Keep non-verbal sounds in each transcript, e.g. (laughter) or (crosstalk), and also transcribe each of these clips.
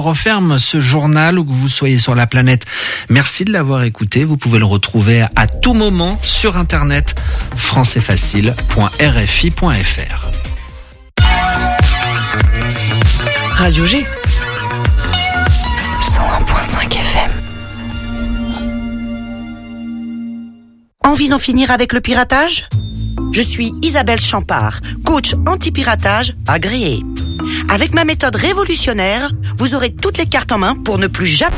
referme ce journal où que vous soyez sur la planète. Merci de l'avoir écouté. Vous pouvez le retrouver à tout moment sur internet françaisfacile.rfi.fr. Radio G 101.5 FM. Envie d'en finir avec le piratage? Je suis Isabelle Champard, coach anti-piratage agréé. Avec ma méthode révolutionnaire, vous aurez toutes les cartes en main pour ne plus jamais...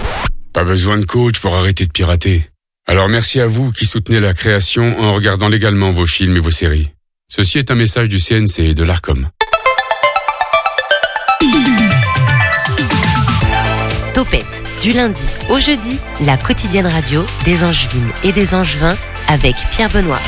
Pas besoin de coach pour arrêter de pirater. Alors merci à vous qui soutenez la création en regardant légalement vos films et vos séries. Ceci est un message du CNC et de l'ARCOM. Topette, du lundi au jeudi, la quotidienne radio des Angevines et des Angevins avec Pierre Benoît.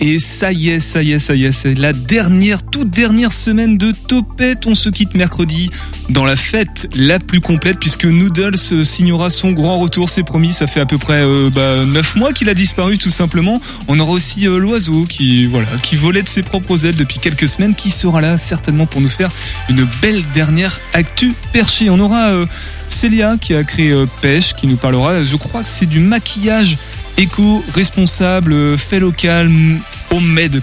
Et ça y est, ça y est, ça y est, c'est la dernière, toute dernière semaine de Topette. On se quitte mercredi dans la fête la plus complète puisque Noodles signera son grand retour, c'est promis. Ça fait à peu près euh, bah, 9 mois qu'il a disparu tout simplement. On aura aussi euh, l'oiseau qui, voilà, qui volait de ses propres ailes depuis quelques semaines, qui sera là certainement pour nous faire une belle dernière actu perchée. On aura euh, Célia qui a créé euh, Pêche, qui nous parlera, je crois que c'est du maquillage éco-responsable, fait local,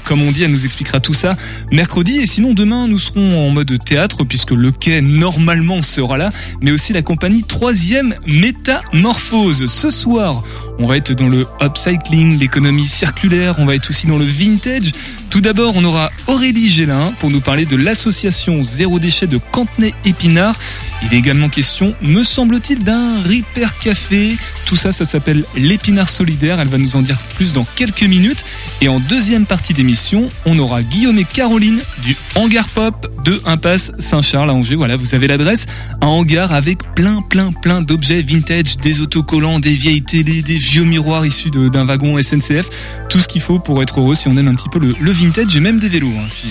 comme on dit, elle nous expliquera tout ça mercredi et sinon demain nous serons en mode théâtre puisque le quai normalement sera là mais aussi la compagnie troisième métamorphose. Ce soir on va être dans le upcycling, l'économie circulaire, on va être aussi dans le vintage. Tout d'abord on aura Aurélie Gélin pour nous parler de l'association Zéro Déchet de Cantenay-Épinard. Il est également question, me semble-t-il, d'un Ripper Café. Tout ça, ça s'appelle l'épinard solidaire. Elle va nous en dire plus dans quelques minutes. Et en deuxième partie d'émission, on aura Guillaume et Caroline du Hangar Pop de Impasse Saint-Charles à Angers. Voilà, vous avez l'adresse. Un hangar avec plein, plein, plein d'objets vintage, des autocollants, des vieilles télés, des vieux miroirs issus d'un wagon SNCF. Tout ce qu'il faut pour être heureux si on aime un petit peu le, le vintage et même des vélos. Hein, si,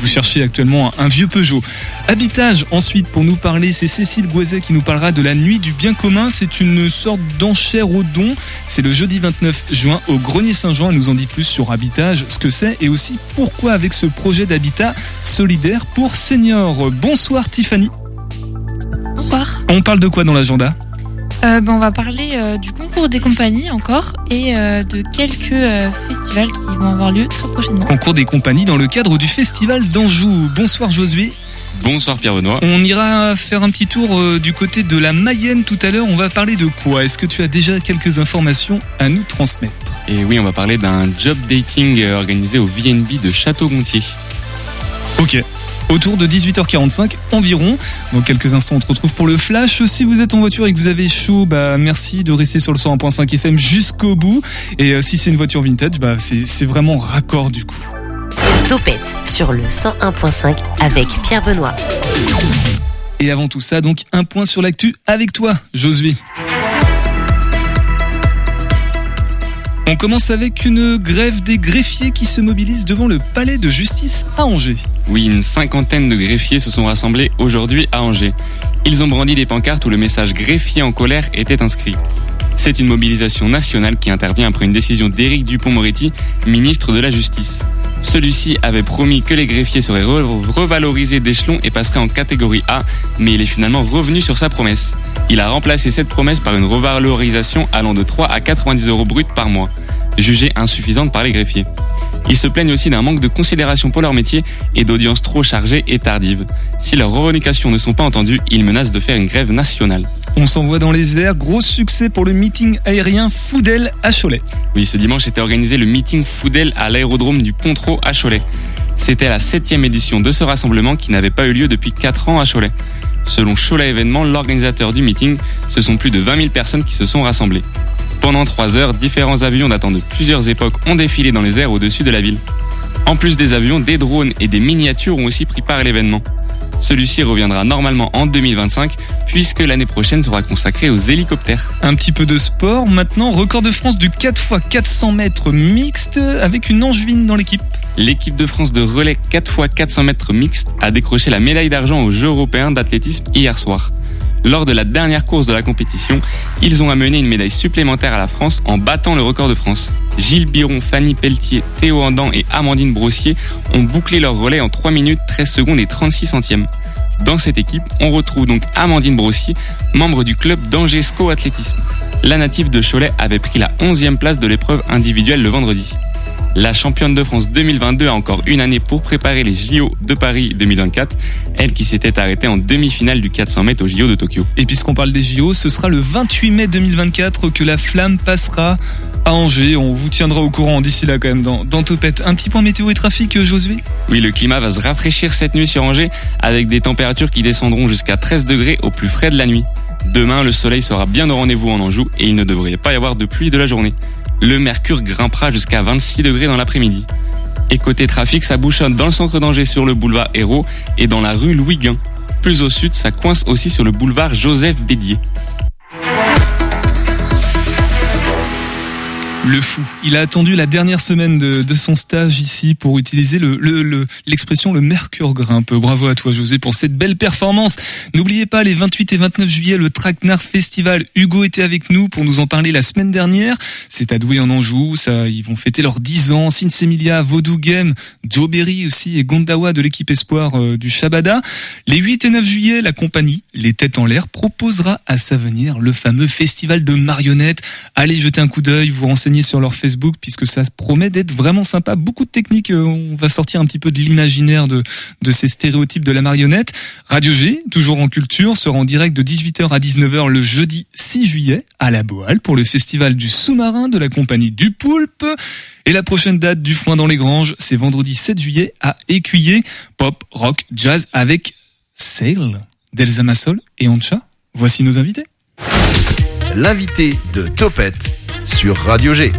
vous cherchez actuellement un vieux Peugeot. Habitage ensuite pour nous parler, c'est Cécile Goiset qui nous parlera de la nuit du bien commun. C'est une sorte d'enchère au don. C'est le jeudi 29 juin au Grenier Saint-Jean. Elle nous en dit plus sur Habitage, ce que c'est et aussi pourquoi avec ce projet d'habitat solidaire pour seniors. Bonsoir Tiffany. Bonsoir. On parle de quoi dans l'agenda? Euh, ben, on va parler euh, du concours des compagnies encore et euh, de quelques euh, festivals qui vont avoir lieu très prochainement. Concours des compagnies dans le cadre du festival d'Anjou. Bonsoir Josué. Bonsoir Pierre Benoît. On ira faire un petit tour euh, du côté de la Mayenne tout à l'heure. On va parler de quoi? Est-ce que tu as déjà quelques informations à nous transmettre? Et oui, on va parler d'un job dating organisé au VNB de Château-Gontier. Ok. Autour de 18h45 environ. Dans quelques instants, on te retrouve pour le flash. Si vous êtes en voiture et que vous avez chaud, bah merci de rester sur le 101.5 FM jusqu'au bout. Et euh, si c'est une voiture vintage, bah c'est c'est vraiment raccord du coup. Topette sur le 101.5 avec Pierre Benoît. Et avant tout ça, donc un point sur l'actu avec toi, Josué. On commence avec une grève des greffiers qui se mobilisent devant le palais de justice à Angers. Oui, une cinquantaine de greffiers se sont rassemblés aujourd'hui à Angers. Ils ont brandi des pancartes où le message greffier en colère était inscrit. C'est une mobilisation nationale qui intervient après une décision d'Éric Dupont-Moretti, ministre de la Justice. Celui-ci avait promis que les greffiers seraient re- revalorisés d'échelon et passeraient en catégorie A, mais il est finalement revenu sur sa promesse. Il a remplacé cette promesse par une revalorisation allant de 3 à 90 euros bruts par mois, jugée insuffisante par les greffiers. Ils se plaignent aussi d'un manque de considération pour leur métier et d'audience trop chargée et tardive. Si leurs revendications ne sont pas entendues, ils menacent de faire une grève nationale. On s'envoie dans les airs, gros succès pour le meeting aérien Foudel à Cholet. Oui, ce dimanche était organisé le meeting Foudel à l'aérodrome du Pontreau à Cholet. C'était la septième édition de ce rassemblement qui n'avait pas eu lieu depuis 4 ans à Cholet. Selon Cholet Événements, l'organisateur du meeting, ce sont plus de 20 000 personnes qui se sont rassemblées. Pendant trois heures, différents avions datant de plusieurs époques ont défilé dans les airs au-dessus de la ville. En plus des avions, des drones et des miniatures ont aussi pris part à l'événement. Celui-ci reviendra normalement en 2025 puisque l'année prochaine sera consacrée aux hélicoptères. Un petit peu de sport maintenant, record de France du 4x400 mètres mixte avec une angevine dans l'équipe. L'équipe de France de relais 4x400 mètres mixte a décroché la médaille d'argent aux Jeux européens d'athlétisme hier soir. Lors de la dernière course de la compétition, ils ont amené une médaille supplémentaire à la France en battant le record de France. Gilles Biron, Fanny Pelletier, Théo Andan et Amandine Brossier ont bouclé leur relais en 3 minutes 13 secondes et 36 centièmes. Dans cette équipe, on retrouve donc Amandine Brossier, membre du club d'Angesco Athlétisme. La native de Cholet avait pris la 11e place de l'épreuve individuelle le vendredi. La championne de France 2022 a encore une année pour préparer les JO de Paris 2024, elle qui s'était arrêtée en demi-finale du 400 mètres aux JO de Tokyo. Et puisqu'on parle des JO, ce sera le 28 mai 2024 que la flamme passera à Angers. On vous tiendra au courant d'ici là quand même dans, dans Topette. Un petit point météo et trafic, Josué? Oui, le climat va se rafraîchir cette nuit sur Angers avec des températures qui descendront jusqu'à 13 degrés au plus frais de la nuit. Demain, le soleil sera bien au rendez-vous en Anjou et il ne devrait pas y avoir de pluie de la journée le mercure grimpera jusqu'à 26 degrés dans l'après-midi. Et côté trafic, ça bouchonne dans le centre d'Angers sur le boulevard Hérault et dans la rue Louis Guin. Plus au sud, ça coince aussi sur le boulevard Joseph Bédier. Le fou. Il a attendu la dernière semaine de, de son stage ici pour utiliser le, le, l'expression le, mercure grimpe. Bravo à toi José pour cette belle performance. N'oubliez pas les 28 et 29 juillet le Traquenard Festival. Hugo était avec nous pour nous en parler la semaine dernière. C'est à Douai en Anjou. Ça, ils vont fêter leurs 10 ans. Sinsemilia, Vodou Game, Joe Berry aussi et Gondawa de l'équipe espoir euh, du Shabada. Les 8 et 9 juillet, la compagnie Les Têtes en l'air proposera à sa venir le fameux festival de marionnettes. Allez jeter un coup d'œil, vous sur leur Facebook puisque ça promet d'être vraiment sympa. Beaucoup de techniques. Euh, on va sortir un petit peu de l'imaginaire de, ces stéréotypes de la marionnette. Radio G, toujours en culture, sera en direct de 18h à 19h le jeudi 6 juillet à la Boale pour le festival du sous-marin de la compagnie du Poulpe. Et la prochaine date du foin dans les granges, c'est vendredi 7 juillet à Écuyer. Pop, rock, jazz avec Sail, d'Elsa Massol et Ancha. Voici nos invités. L'invité de Topette sur Radio G.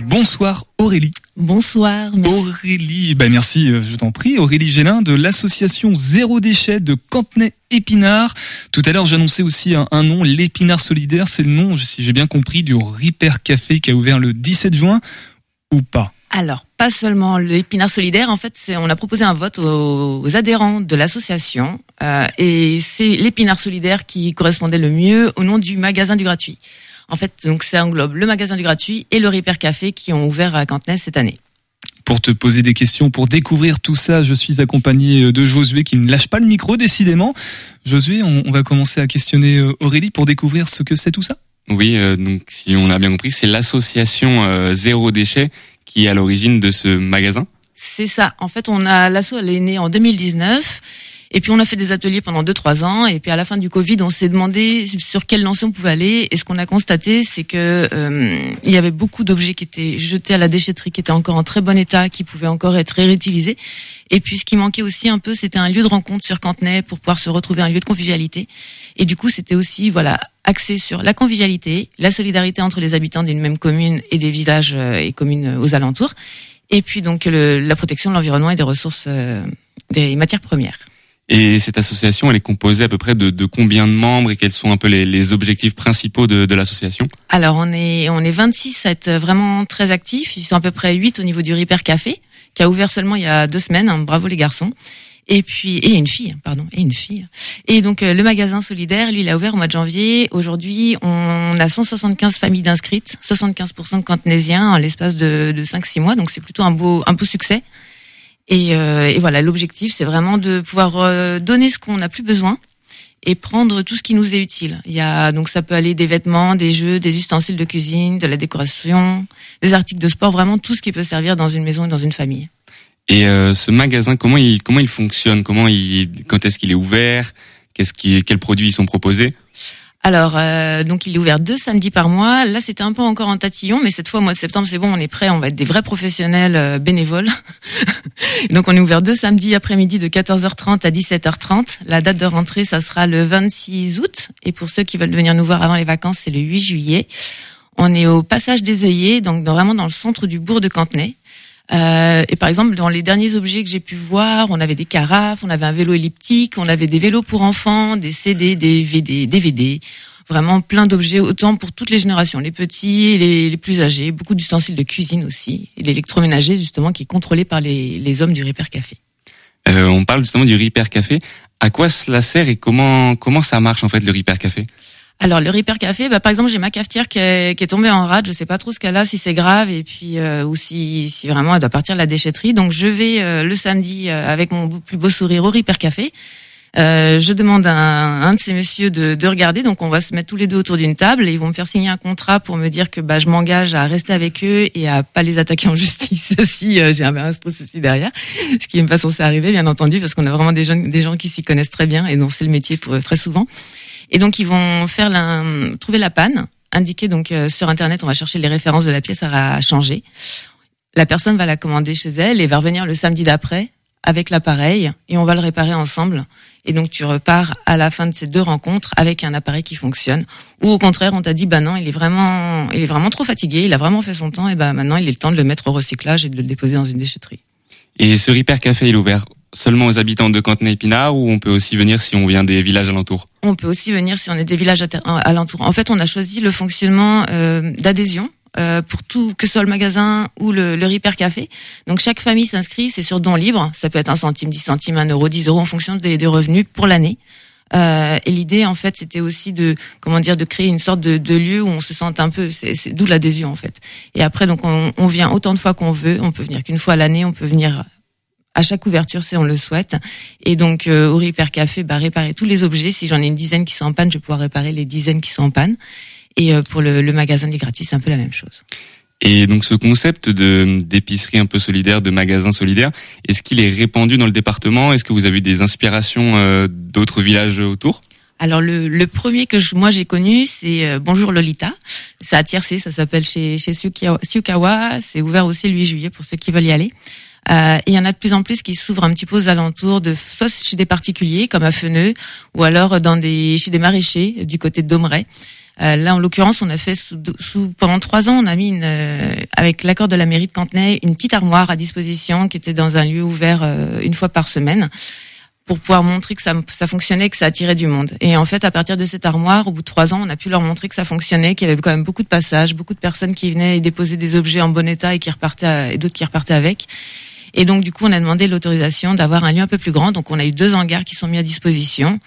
Bonsoir Aurélie. Bonsoir. Merci. Aurélie, ben merci, euh, je t'en prie. Aurélie Gélin de l'association Zéro Déchet de Cantenay-Épinard. Tout à l'heure, j'annonçais aussi un, un nom, l'Épinard Solidaire. C'est le nom, si j'ai bien compris, du Ripper Café qui a ouvert le 17 juin ou pas? Alors, pas seulement l'épinard solidaire. En fait, on a proposé un vote aux, aux adhérents de l'association euh, et c'est l'épinard solidaire qui correspondait le mieux au nom du magasin du gratuit. En fait, donc ça englobe le magasin du gratuit et le Repair Café qui ont ouvert à Cantenay cette année. Pour te poser des questions, pour découvrir tout ça, je suis accompagné de Josué qui ne lâche pas le micro décidément. Josué, on, on va commencer à questionner euh, Aurélie pour découvrir ce que c'est tout ça. Oui, euh, donc si on a bien compris, c'est l'association euh, Zéro Déchet qui est à l'origine de ce magasin. C'est ça. En fait, on a l'asso, elle est née en 2019. Et puis on a fait des ateliers pendant 2-3 ans. Et puis à la fin du Covid, on s'est demandé sur quel lancé on pouvait aller. Et ce qu'on a constaté, c'est que euh, il y avait beaucoup d'objets qui étaient jetés à la déchetterie, qui étaient encore en très bon état, qui pouvaient encore être réutilisés. Et puis ce qui manquait aussi un peu, c'était un lieu de rencontre sur Cantenay pour pouvoir se retrouver, un lieu de convivialité. Et du coup, c'était aussi voilà axé sur la convivialité, la solidarité entre les habitants d'une même commune et des villages euh, et communes aux alentours. Et puis donc le, la protection de l'environnement et des ressources, euh, des matières premières. Et cette association, elle est composée à peu près de, de combien de membres et quels sont un peu les, les objectifs principaux de, de l'association? Alors on est on est 26 à être vraiment très actifs. Ils sont à peu près 8 au niveau du Ripper Café qui a ouvert seulement il y a deux semaines. Hein, bravo les garçons. Et puis et une fille, pardon, et une fille. Et donc euh, le magasin solidaire, lui, il a ouvert au mois de janvier. Aujourd'hui, on a 175 familles d'inscrites, 75% de cantenaisiens en l'espace de, de 5-6 mois. Donc c'est plutôt un beau un beau succès. Et, euh, voilà, l'objectif, c'est vraiment de pouvoir euh, donner ce qu'on n'a plus besoin et prendre tout ce qui nous est utile. Il y a donc ça peut aller des vêtements, des jeux, des ustensiles de cuisine, de la décoration, des articles de sport, vraiment tout ce qui peut servir dans une maison et dans une famille. Et euh, ce magasin, comment il comment il fonctionne? Comment il quand est-ce qu'il est ouvert? Qu'est-ce qui quels produits ils sont proposés? Alors, euh, donc il est ouvert deux samedis par mois. Là, c'était un peu encore en tatillon, mais cette fois, au mois de septembre, c'est bon, on est prêt, on va être des vrais professionnels euh, bénévoles. (laughs) donc, on est ouvert deux samedis après-midi de 14h30 à 17h30. La date de rentrée, ça sera le 26 août. Et pour ceux qui veulent venir nous voir avant les vacances, c'est le 8 juillet. On est au passage des œillets, donc vraiment dans le centre du bourg de Cantenay. Euh, et par exemple, dans les derniers objets que j'ai pu voir, on avait des carafes, on avait un vélo elliptique, on avait des vélos pour enfants, des CD, des VD, DVD, vraiment plein d'objets, autant pour toutes les générations, les petits et les, plus âgés, beaucoup d'ustensiles de cuisine aussi, et l'électroménager justement qui est contrôlé par les, les hommes du Repair Café. Euh, on parle justement du Repair Café. À quoi cela sert et comment comment ça marche en fait le Repair Café? Alors le Repair Café, bah, par exemple, j'ai ma cafetière qui est, qui est tombée en rade. Je sais pas trop ce qu'elle a, si c'est grave et puis euh, ou si, si vraiment elle doit partir de la déchetterie. Donc je vais euh, le samedi euh, avec mon plus beau sourire au Repair Café. Euh, je demande à un, un de ces messieurs de, de regarder. Donc on va se mettre tous les deux autour d'une table et ils vont me faire signer un contrat pour me dire que bah, je m'engage à rester avec eux et à pas les attaquer en (laughs) justice si euh, j'ai un aussi derrière. Ce qui n'est pas censé arriver, bien entendu, parce qu'on a vraiment des jeunes, des gens qui s'y connaissent très bien et dont c'est le métier pour très souvent. Et donc ils vont faire la, trouver la panne, indiquer donc euh, sur internet, on va chercher les références de la pièce à changer. La personne va la commander chez elle et va revenir le samedi d'après avec l'appareil et on va le réparer ensemble. Et donc tu repars à la fin de ces deux rencontres avec un appareil qui fonctionne. Ou au contraire, on t'a dit bah non, il est vraiment, il est vraiment trop fatigué, il a vraiment fait son temps et bah maintenant il est le temps de le mettre au recyclage et de le déposer dans une déchetterie. Et ce Repair Café, il est ouvert seulement aux habitants de Cantenay-Épinard ou on peut aussi venir si on vient des villages alentours? On peut aussi venir si on est des villages alentours. En fait, on a choisi le fonctionnement euh, d'adhésion euh, pour tout, que ce soit le magasin ou le, le Repair Café. Donc chaque famille s'inscrit, c'est sur don libre. Ça peut être un centime, dix centimes, un euro, dix euros en fonction des, des revenus pour l'année. Euh, et l'idée, en fait, c'était aussi de, comment dire, de créer une sorte de, de lieu où on se sente un peu, c'est d'où l'adhésion, en fait. Et après, donc, on, on vient autant de fois qu'on veut. On peut venir qu'une fois à l'année. On peut venir à chaque ouverture si on le souhaite. Et donc euh, au Repair Café, bah, réparer tous les objets. Si j'en ai une dizaine qui sont en panne, je vais pouvoir réparer les dizaines qui sont en panne. Et euh, pour le, le magasin du gratuit, c'est un peu la même chose. Et donc ce concept de d'épicerie un peu solidaire, de magasin solidaire, est-ce qu'il est répandu dans le département? Est-ce que vous avez des inspirations euh, d'autres villages autour? Alors le, le, premier que je, moi j'ai connu, c'est euh, Bonjour Lolita. C'est à Tiercé, ça s'appelle chez, chez Sukawa. C'est ouvert aussi le 8 juillet pour ceux qui veulent y aller. Euh, il y en a de plus en plus qui s'ouvrent un petit peu aux alentours, de, soit chez des particuliers comme à Feneux, ou alors dans des, chez des maraîchers du côté de. Euh, là, en l'occurrence, on a fait sous, sous, pendant trois ans, on a mis une, euh, avec l'accord de la mairie de Cantenay une petite armoire à disposition qui était dans un lieu ouvert euh, une fois par semaine pour pouvoir montrer que ça, ça fonctionnait, que ça attirait du monde. Et en fait, à partir de cette armoire, au bout de trois ans, on a pu leur montrer que ça fonctionnait, qu'il y avait quand même beaucoup de passages, beaucoup de personnes qui venaient déposer des objets en bon état et qui repartaient et d'autres qui repartaient avec. Et donc, du coup, on a demandé l'autorisation d'avoir un lieu un peu plus grand. Donc, on a eu deux hangars qui sont mis à disposition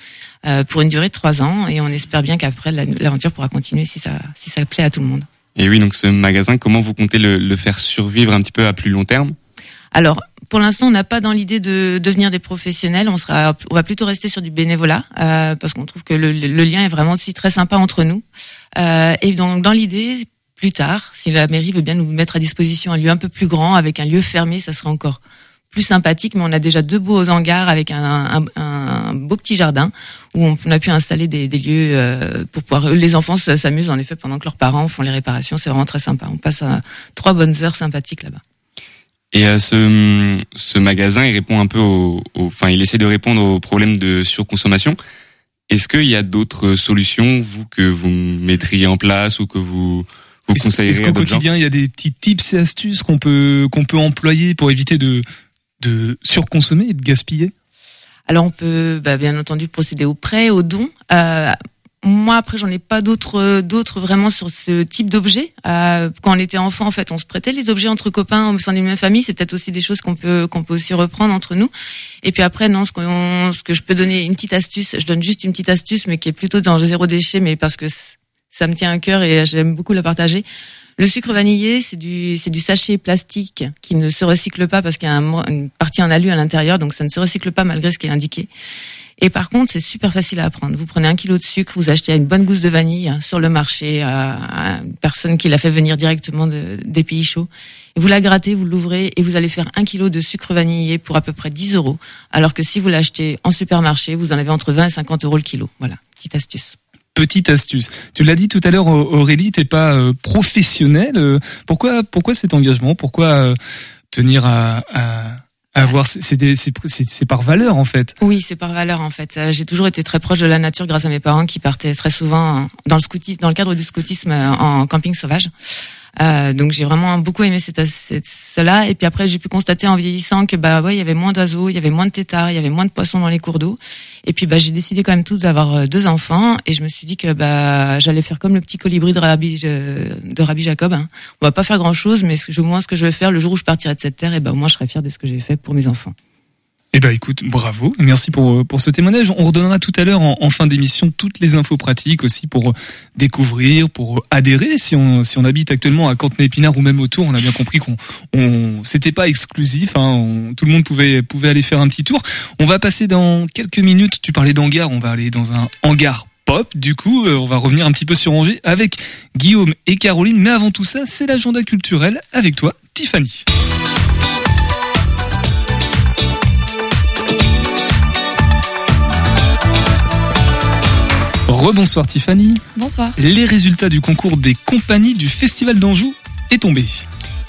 euh, pour une durée de trois ans. Et on espère bien qu'après, l'aventure pourra continuer si ça, si ça plaît à tout le monde. Et oui, donc ce magasin, comment vous comptez le, le faire survivre un petit peu à plus long terme? Alors, pour l'instant, on n'a pas dans l'idée de devenir des professionnels. On sera, on va plutôt rester sur du bénévolat euh, parce qu'on trouve que le, le, lien est vraiment aussi très sympa entre nous. Euh, et donc, dans l'idée, plus tard, si la mairie veut bien nous mettre à disposition un lieu un peu plus grand, avec un lieu fermé, ça serait encore plus sympathique. Mais on a déjà deux beaux hangars avec un, beau petit jardin où on a pu installer des, lieux euh, pour pouvoir. Les enfants s'amusent en effet pendant que leurs parents font les réparations. C'est vraiment très sympa. On passe à trois bonnes heures sympathiques là-bas. Et euh, ce, magasin, il répond un peu au, enfin, il essaie de répondre aux problèmes de surconsommation. Est-ce qu'il y a d'autres solutions, vous, que vous mettriez en place ou que vous est-ce qu'au quotidien, il y a des petits tips et astuces qu'on peut qu'on peut employer pour éviter de de surconsommer et de gaspiller? Alors on peut bah, bien entendu procéder au prêt, au don. Euh, moi après j'en ai pas d'autres d'autres vraiment sur ce type d'objet. Euh, quand on était enfant en fait on se prêtait les objets entre copains au sein d'une même famille. C'est peut-être aussi des choses qu'on peut qu'on peut aussi reprendre entre nous. Et puis après non ce, ce que je peux donner une petite astuce. Je donne juste une petite astuce mais qui est plutôt dans le zéro déchet mais parce que ça me tient à cœur et j'aime beaucoup le partager. Le sucre vanillé, c'est du c'est du sachet plastique qui ne se recycle pas parce qu'il y a une partie en alu à l'intérieur, donc ça ne se recycle pas malgré ce qui est indiqué. Et par contre, c'est super facile à apprendre. Vous prenez un kilo de sucre, vous achetez une bonne gousse de vanille sur le marché à une personne qui l'a fait venir directement de, des pays chauds. Vous la grattez, vous l'ouvrez et vous allez faire un kilo de sucre vanillé pour à peu près 10 euros. Alors que si vous l'achetez en supermarché, vous en avez entre 20 et 50 euros le kilo. Voilà, petite astuce petite astuce. Tu l'as dit tout à l'heure, Aurélie, t'es pas euh, professionnelle. Euh, pourquoi, pourquoi cet engagement? Pourquoi euh, tenir à, à avoir c'est par valeur en fait? Oui, c'est par valeur en fait. J'ai toujours été très proche de la nature grâce à mes parents qui partaient très souvent dans le scoutisme, dans le cadre du scoutisme en camping sauvage. Euh, donc j'ai vraiment beaucoup aimé cette, cette, cela. Et puis après, j'ai pu constater en vieillissant que bah ouais, il y avait moins d'oiseaux, il y avait moins de têtards, il y avait moins de poissons dans les cours d'eau. Et puis bah j'ai décidé quand même tout d'avoir euh, deux enfants et je me suis dit que bah j'allais faire comme le petit colibri de Rabbi de Rabbi Jacob. Hein. On va pas faire grand chose, mais au moins ce que je vais faire le jour où je partirai de cette terre, et bah au moins je serai fier de ce que j'ai fait pour mes enfants. Eh ben écoute, bravo, merci pour pour ce témoignage. On redonnera tout à l'heure en, en fin d'émission toutes les infos pratiques aussi pour découvrir, pour adhérer. Si on si on habite actuellement à Cantenay-Épinard ou même autour, on a bien compris qu'on on c'était pas exclusif. Hein, tout le monde pouvait pouvait aller faire un petit tour. On va passer dans quelques minutes. Tu parlais d'hangar, on va aller dans un hangar pop. Du coup, euh, on va revenir un petit peu sur Angers avec Guillaume et Caroline. Mais avant tout ça, c'est l'agenda culturel avec toi, Tiffany. Rebonsoir Tiffany. Bonsoir. Les résultats du concours des compagnies du Festival d'Anjou est tombé.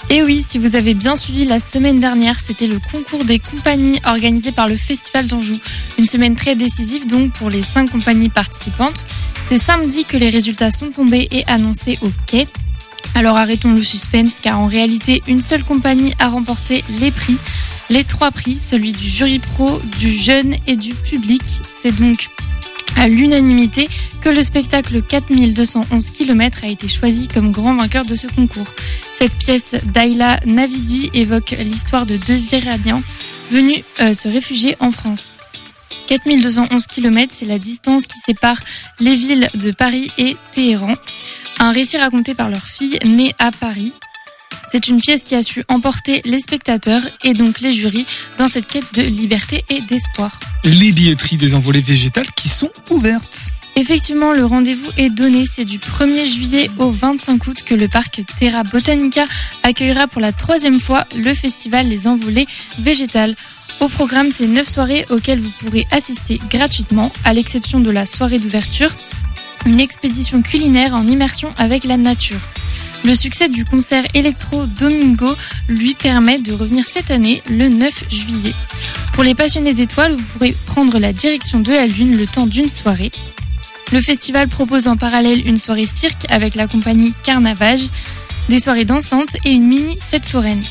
Et oui, si vous avez bien suivi la semaine dernière, c'était le concours des compagnies organisé par le Festival d'Anjou. Une semaine très décisive donc pour les cinq compagnies participantes. C'est samedi que les résultats sont tombés et annoncés au quai. Alors arrêtons le suspense car en réalité une seule compagnie a remporté les prix. Les trois prix, celui du jury pro, du jeune et du public. C'est donc à l'unanimité que le spectacle 4211 km a été choisi comme grand vainqueur de ce concours. Cette pièce d'Ayla Navidi évoque l'histoire de deux Iraniens venus euh, se réfugier en France. 4211 km, c'est la distance qui sépare les villes de Paris et Téhéran. Un récit raconté par leur fille née à Paris. C'est une pièce qui a su emporter les spectateurs et donc les jurys dans cette quête de liberté et d'espoir. Les billetteries des envolées végétales qui sont ouvertes. Effectivement, le rendez-vous est donné. C'est du 1er juillet au 25 août que le parc Terra Botanica accueillera pour la troisième fois le festival Les Envolées Végétales. Au programme, c'est 9 soirées auxquelles vous pourrez assister gratuitement, à l'exception de la soirée d'ouverture, une expédition culinaire en immersion avec la nature. Le succès du concert électro Domingo lui permet de revenir cette année, le 9 juillet. Pour les passionnés d'étoiles, vous pourrez prendre la direction de la Lune le temps d'une soirée. Le festival propose en parallèle une soirée cirque avec la compagnie Carnavage, des soirées dansantes et une mini fête foraine.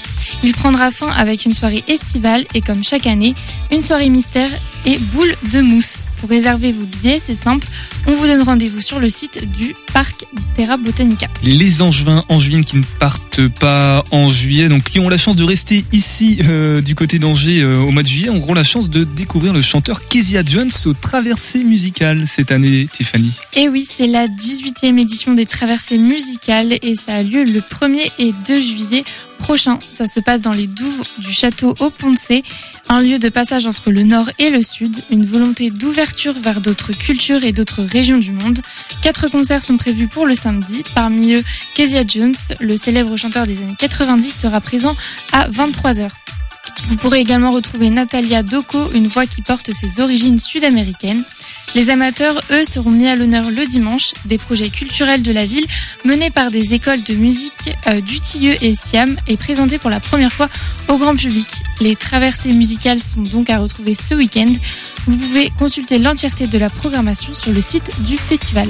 Il prendra fin avec une soirée estivale et comme chaque année, une soirée mystère et boule de mousse. Pour réserver vos billets, c'est simple, on vous donne rendez-vous sur le site du parc Terra Botanica. Les Angevins, Angevines qui ne partent pas en juillet, donc qui ont la chance de rester ici euh, du côté d'Angers euh, au mois de juillet, auront la chance de découvrir le chanteur Kezia Jones au Traversées musicales cette année, Tiffany. Et oui, c'est la 18e édition des traversées musicales et ça a lieu le 1er et 2 juillet prochain. Ça se passe dans les douves du château au Poncé, un lieu de passage entre le nord et le sud, une volonté d'ouverture vers d'autres cultures et d'autres régions du monde. Quatre concerts sont prévus pour le samedi. Parmi eux, Kezia Jones, le célèbre chanteur des années 90, sera présent à 23h. Vous pourrez également retrouver Natalia Doko, une voix qui porte ses origines sud-américaines. Les amateurs, eux, seront mis à l'honneur le dimanche. Des projets culturels de la ville menés par des écoles de musique euh, du Tilleux et Siam et présentés pour la première fois au grand public. Les traversées musicales sont donc à retrouver ce week-end. Vous pouvez consulter l'entièreté de la programmation sur le site du festival.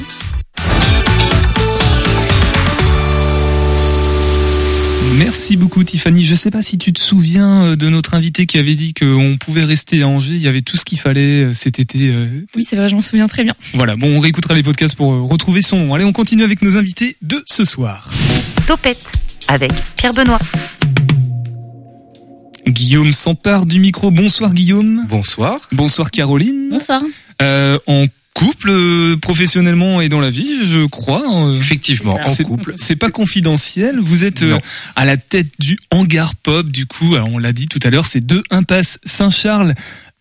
Merci beaucoup Tiffany. Je sais pas si tu te souviens euh, de notre invité qui avait dit qu'on pouvait rester à Angers, il y avait tout ce qu'il fallait euh, cet été. euh, Oui, c'est vrai, je m'en souviens très bien. Voilà, bon, on réécoutera les podcasts pour retrouver son nom. Allez, on continue avec nos invités de ce soir. Topette avec Pierre Benoît. Guillaume s'empare du micro. Bonsoir Guillaume. Bonsoir. Bonsoir Caroline. Bonsoir. Euh, en couple, euh, professionnellement et dans la vie, je crois. euh, Effectivement, en c'est- couple. C'est pas confidentiel. Vous êtes euh, à la tête du hangar pop. Du coup, alors on l'a dit tout à l'heure, c'est deux impasses Saint-Charles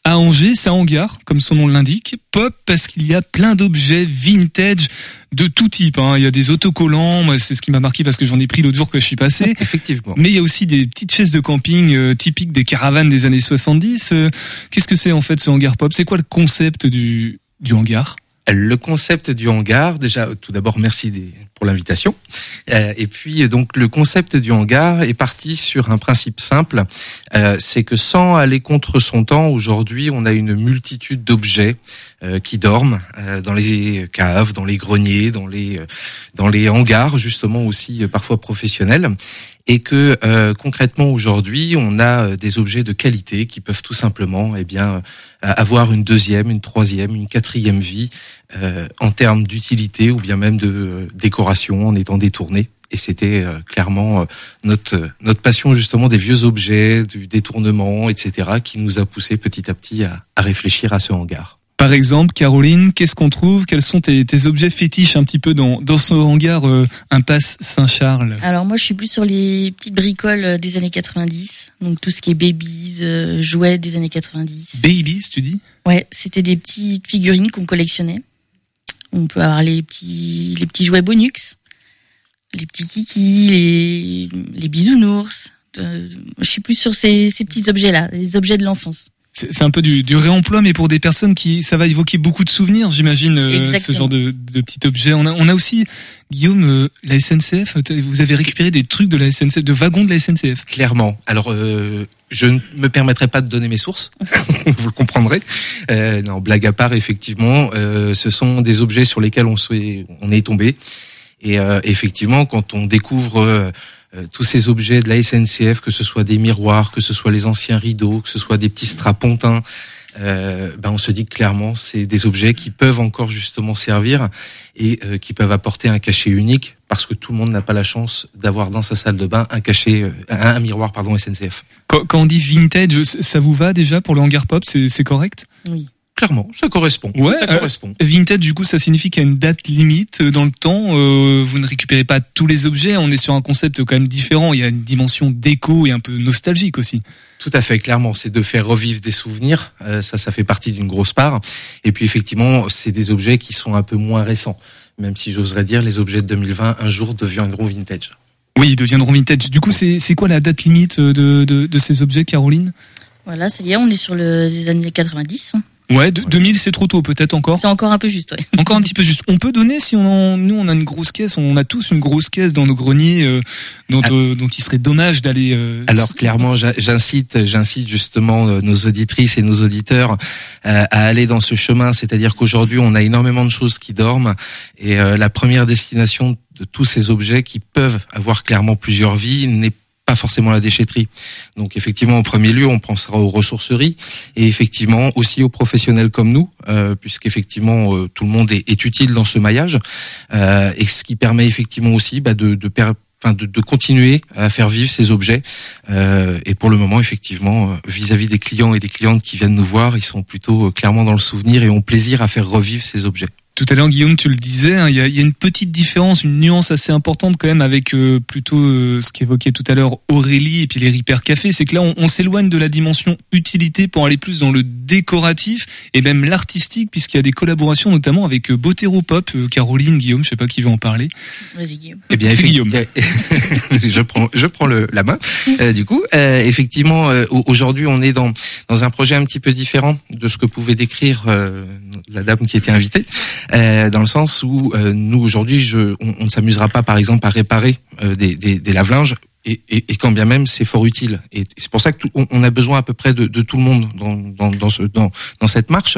à Angers. C'est un hangar, comme son nom l'indique. Pop parce qu'il y a plein d'objets vintage de tout type. hein. Il y a des autocollants. Moi, c'est ce qui m'a marqué parce que j'en ai pris l'autre jour que je suis passé. (laughs) Effectivement. Mais il y a aussi des petites chaises de camping euh, typiques des caravanes des années 70. Euh, Qu'est-ce que c'est en fait ce hangar pop? C'est quoi le concept du, du hangar Le concept du hangar, déjà, tout d'abord, merci pour l'invitation. Euh, et puis, donc, le concept du hangar est parti sur un principe simple. Euh, c'est que sans aller contre son temps, aujourd'hui, on a une multitude d'objets qui dorment euh, dans les caves, dans les greniers, dans les euh, dans les hangars, justement aussi euh, parfois professionnels. Et que euh, concrètement aujourd'hui, on a euh, des objets de qualité qui peuvent tout simplement, eh bien, euh, avoir une deuxième, une troisième, une quatrième vie euh, en termes d'utilité ou bien même de euh, décoration en étant détourné Et c'était euh, clairement euh, notre euh, notre passion justement des vieux objets, du détournement, etc., qui nous a poussé petit à petit à, à réfléchir à ce hangar. Par exemple, Caroline, qu'est-ce qu'on trouve? Quels sont tes, tes, objets fétiches un petit peu dans, dans ce hangar euh, Impasse Saint-Charles? Alors moi, je suis plus sur les petites bricoles des années 90, donc tout ce qui est babies, euh, jouets des années 90. Babies, tu dis? Ouais, c'était des petites figurines qu'on collectionnait. On peut avoir les petits les petits jouets Bonux, les petits kikis, les les bisounours. Euh, je suis plus sur ces ces petits objets là, les objets de l'enfance. C'est un peu du, du, réemploi, mais pour des personnes qui, ça va évoquer beaucoup de souvenirs, j'imagine, euh, ce genre de, de petit objet. On a, on a aussi, Guillaume, euh, la SNCF, vous avez récupéré des trucs de la SNCF, de wagons de la SNCF. Clairement. Alors, euh, je ne me permettrai pas de donner mes sources, (laughs) vous le comprendrez. Euh, non, blague à part, effectivement, euh, ce sont des objets sur lesquels on, on est tombé. Et euh, effectivement, quand on découvre euh, tous ces objets de la SNCF, que ce soit des miroirs, que ce soit les anciens rideaux, que ce soit des petits strapontins, euh, ben on se dit que clairement c'est des objets qui peuvent encore justement servir et euh, qui peuvent apporter un cachet unique parce que tout le monde n'a pas la chance d'avoir dans sa salle de bain un cachet, euh, un, un, miroir pardon SNCF. Quand, quand on dit vintage, ça vous va déjà pour le hangar pop, c'est correct? Oui clairement, ça correspond. Ouais, ça correspond. Euh, vintage, du coup, ça signifie qu'il y a une date limite dans le temps. Euh, vous ne récupérez pas tous les objets. On est sur un concept quand même différent. Il y a une dimension déco et un peu nostalgique aussi. Tout à fait, clairement, c'est de faire revivre des souvenirs. Euh, ça, ça fait partie d'une grosse part. Et puis, effectivement, c'est des objets qui sont un peu moins récents. Même si j'oserais dire, les objets de 2020, un jour, deviendront vintage. Oui, ils deviendront vintage. Du coup, c'est quoi la date limite de, de, de ces objets, Caroline? Voilà, c'est y on est sur le, les années 90. Ouais, de, 2000 c'est trop tôt peut-être encore. C'est encore un peu juste, ouais. Encore un petit peu juste. On peut donner si on en, nous on a une grosse caisse, on a tous une grosse caisse dans nos greniers euh, dont ah. euh, dont il serait dommage d'aller. Euh, Alors clairement, j'incite j'incite justement euh, nos auditrices et nos auditeurs euh, à aller dans ce chemin, c'est-à-dire qu'aujourd'hui on a énormément de choses qui dorment et la première destination de tous ces objets qui peuvent avoir clairement plusieurs vies n'est pas forcément la déchetterie. Donc effectivement, en premier lieu, on pensera aux ressourceries et effectivement aussi aux professionnels comme nous, euh, puisqu'effectivement euh, tout le monde est, utile dans ce maillage, euh, et ce qui permet effectivement aussi bah, de, de, enfin, de, de, continuer à faire vivre ces objets. Euh, et pour le moment, effectivement, vis-à-vis -vis des clients et des clientes qui viennent nous voir, ils sont plutôt clairement dans le souvenir et ont plaisir à faire revivre ces objets. Tout à l'heure, Guillaume, tu le disais, hein, il y, a, y, a, une petite différence, une nuance assez importante quand même avec euh, plutôt euh, ce qu'évoquait tout à l'heure Aurélie et puis les Repair Café. C'est que là, on, on s'éloigne de la dimension utilité pour aller plus dans le décoratif et même l'artistique, puisqu'il y a des collaborations notamment avec euh, Botero Pop, euh, Caroline, Guillaume, je sais pas qui veut en parler. Vas-y, Guillaume. Eh bien, Guillaume. (laughs) je prends, je prends le, la main. Euh, du coup, effectivement, aujourd'hui, on est dans dans un projet un petit peu différent de ce que pouvait décrire la dame qui était invitée. Euh, dans le sens où euh, nous aujourd'hui, je, on, ne s'amusera pas, par exemple, à réparer euh, des, des, des lave-linges. Et, et, et, quand bien même c'est fort utile. Et c'est pour ça que tout, on, on, a besoin à peu près de, de tout le monde dans, dans, dans, ce, dans, dans cette marche.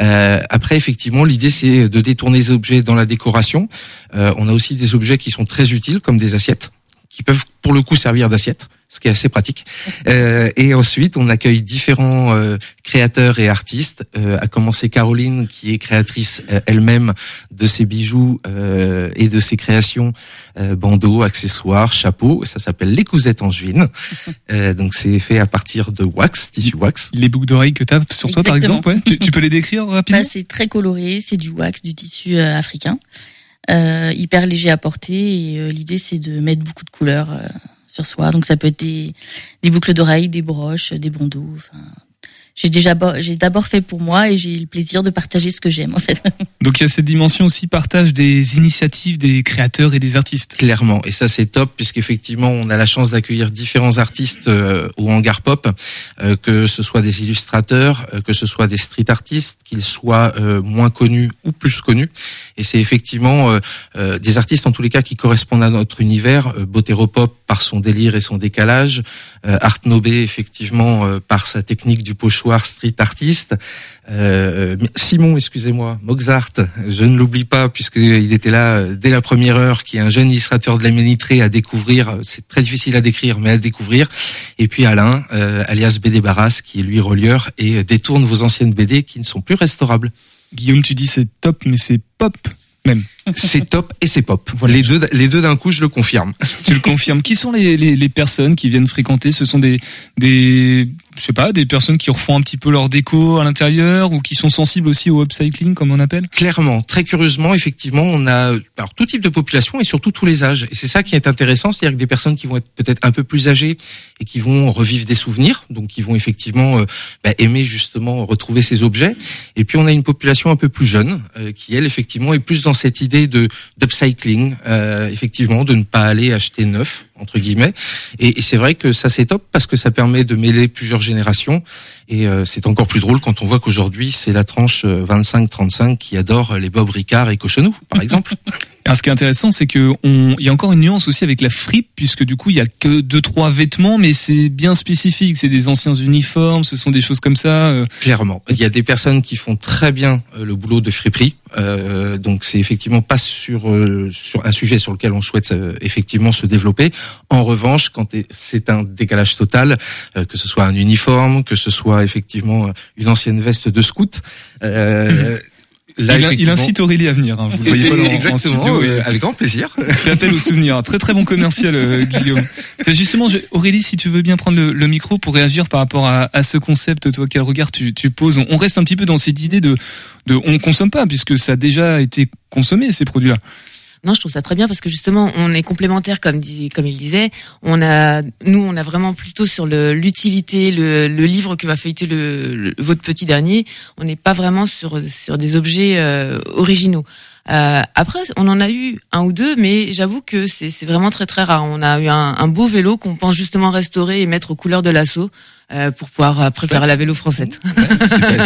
Euh, après, effectivement, l'idée c'est de détourner les objets dans la décoration. On a aussi des objets qui sont très utiles, comme des assiettes, qui peuvent pour le coup servir d'assiettes ce qui est assez pratique. Euh, et ensuite, on accueille différents euh, créateurs et artistes, euh, à commencer Caroline, qui est créatrice euh, elle-même de ses bijoux euh, et de ses créations, bandeaux, accessoires, chapeaux. Ça s'appelle Les Cousettes Angevines. (laughs) donc, c'est fait à partir de wax, tissu wax. Les boucles d'oreilles que tu as sur toi, par exemple, ouais. tu, tu, peux les décrire rapidement bah, C'est très coloré, c'est du wax, du tissu africain. hyper léger à porter et l'idée c'est de mettre beaucoup de couleurs sur soi. Donc ça peut être des, boucles d'oreilles, des broches, des bandeaux. Enfin, j'ai déjà j'ai d'abord fait pour moi et j'ai le plaisir de partager ce que j'aime en fait. (laughs) Donc il y a cette dimension aussi partage des initiatives des créateurs et des artistes. Clairement et ça c'est top puisqu'effectivement on a la chance d'accueillir différents artistes euh, au hangar pop euh, que ce soit des illustrateurs, euh, que ce soit des street artistes, qu'ils soient euh, moins connus ou plus connus et c'est effectivement euh, des artistes en tous les cas qui correspondent à notre univers, Botero Pop par son délire et son décalage, Art Nobé effectivement par sa technique du pochoir street artiste. Euh, Simon, excusez-moi, Mozart, je ne l'oublie pas puisqu'il était là dès la première heure, qui est un jeune illustrateur de la ménitrée à découvrir. C'est très difficile à décrire, mais à découvrir. Et puis Alain, euh, alias BD Barras, qui est lui relieur et détourne vos anciennes BD qui ne sont plus restaurables. Guillaume, tu dis c'est top, mais c'est pop même. C'est top et c'est pop. les deux, les deux d'un coup, je le confirme. (laughs) Tu le confirmes. Qui sont les, les, les personnes qui viennent fréquenter? Ce sont des, des, je sais pas, des personnes qui refont un petit peu leur déco à l'intérieur ou qui sont sensibles aussi au upcycling, comme on appelle? Clairement, très curieusement, effectivement, on a alors tout type de population et surtout tous les âges. Et c'est ça qui est intéressant, c'est-à-dire que des personnes qui vont être peut-être un peu plus âgées et qui vont revivre des souvenirs, donc qui vont effectivement euh, bah, aimer justement retrouver ces objets. Et puis on a une population un peu plus jeune euh, qui elle effectivement est plus dans cette idée de d'upcycling, euh, effectivement, de ne pas aller acheter neuf entre guillemets. Et, et c'est vrai que ça c'est top parce que ça permet de mêler plusieurs générations. Et euh, c'est encore plus drôle quand on voit qu'aujourd'hui c'est la tranche 25-35 qui adore les Bob Ricard et Cochonou, par exemple. (laughs) Alors, ce qui est intéressant, c'est que on, il y a encore une nuance aussi avec la fripe, puisque du coup, il y a que deux trois vêtements, mais c'est bien spécifique. C'est des anciens uniformes, ce sont des choses comme ça. euh. Clairement, il y a des personnes qui font très bien euh, le boulot de friperie. Euh, donc c'est effectivement pas sur euh, sur un sujet sur lequel on souhaite euh, effectivement se développer. En revanche, quand c'est un décalage total, que ce soit un uniforme, que ce soit effectivement une ancienne veste de scout. euh, là, il, incite Aurélie à venir. Hein, vous le voyez pas dans, en studio. euh, avec grand plaisir. (laughs) fait appel aux souvenirs. Très très bon commercial, euh, Guillaume. Justement, je- Aurélie, si tu veux bien prendre le, le micro pour réagir par rapport à, à ce concept, toi, quel regard tu, tu poses? On, on reste un petit peu dans cette idée de, de on consomme pas puisque ça a déjà été consommé ces produits-là. Non, je trouve ça très bien parce que justement, on est complémentaires, comme il disait. On a, nous, on a vraiment plutôt sur l'utilité, le, le livre que va feuilleter le, votre petit dernier. On n'est pas vraiment sur sur des objets euh, originaux. Euh, après, on en a eu un ou deux, mais j'avoue que c'est c'est vraiment très très rare. On a eu un, un beau vélo qu'on pense justement restaurer et mettre aux couleurs de l'assaut. Euh, pour pouvoir après faire la vélo française.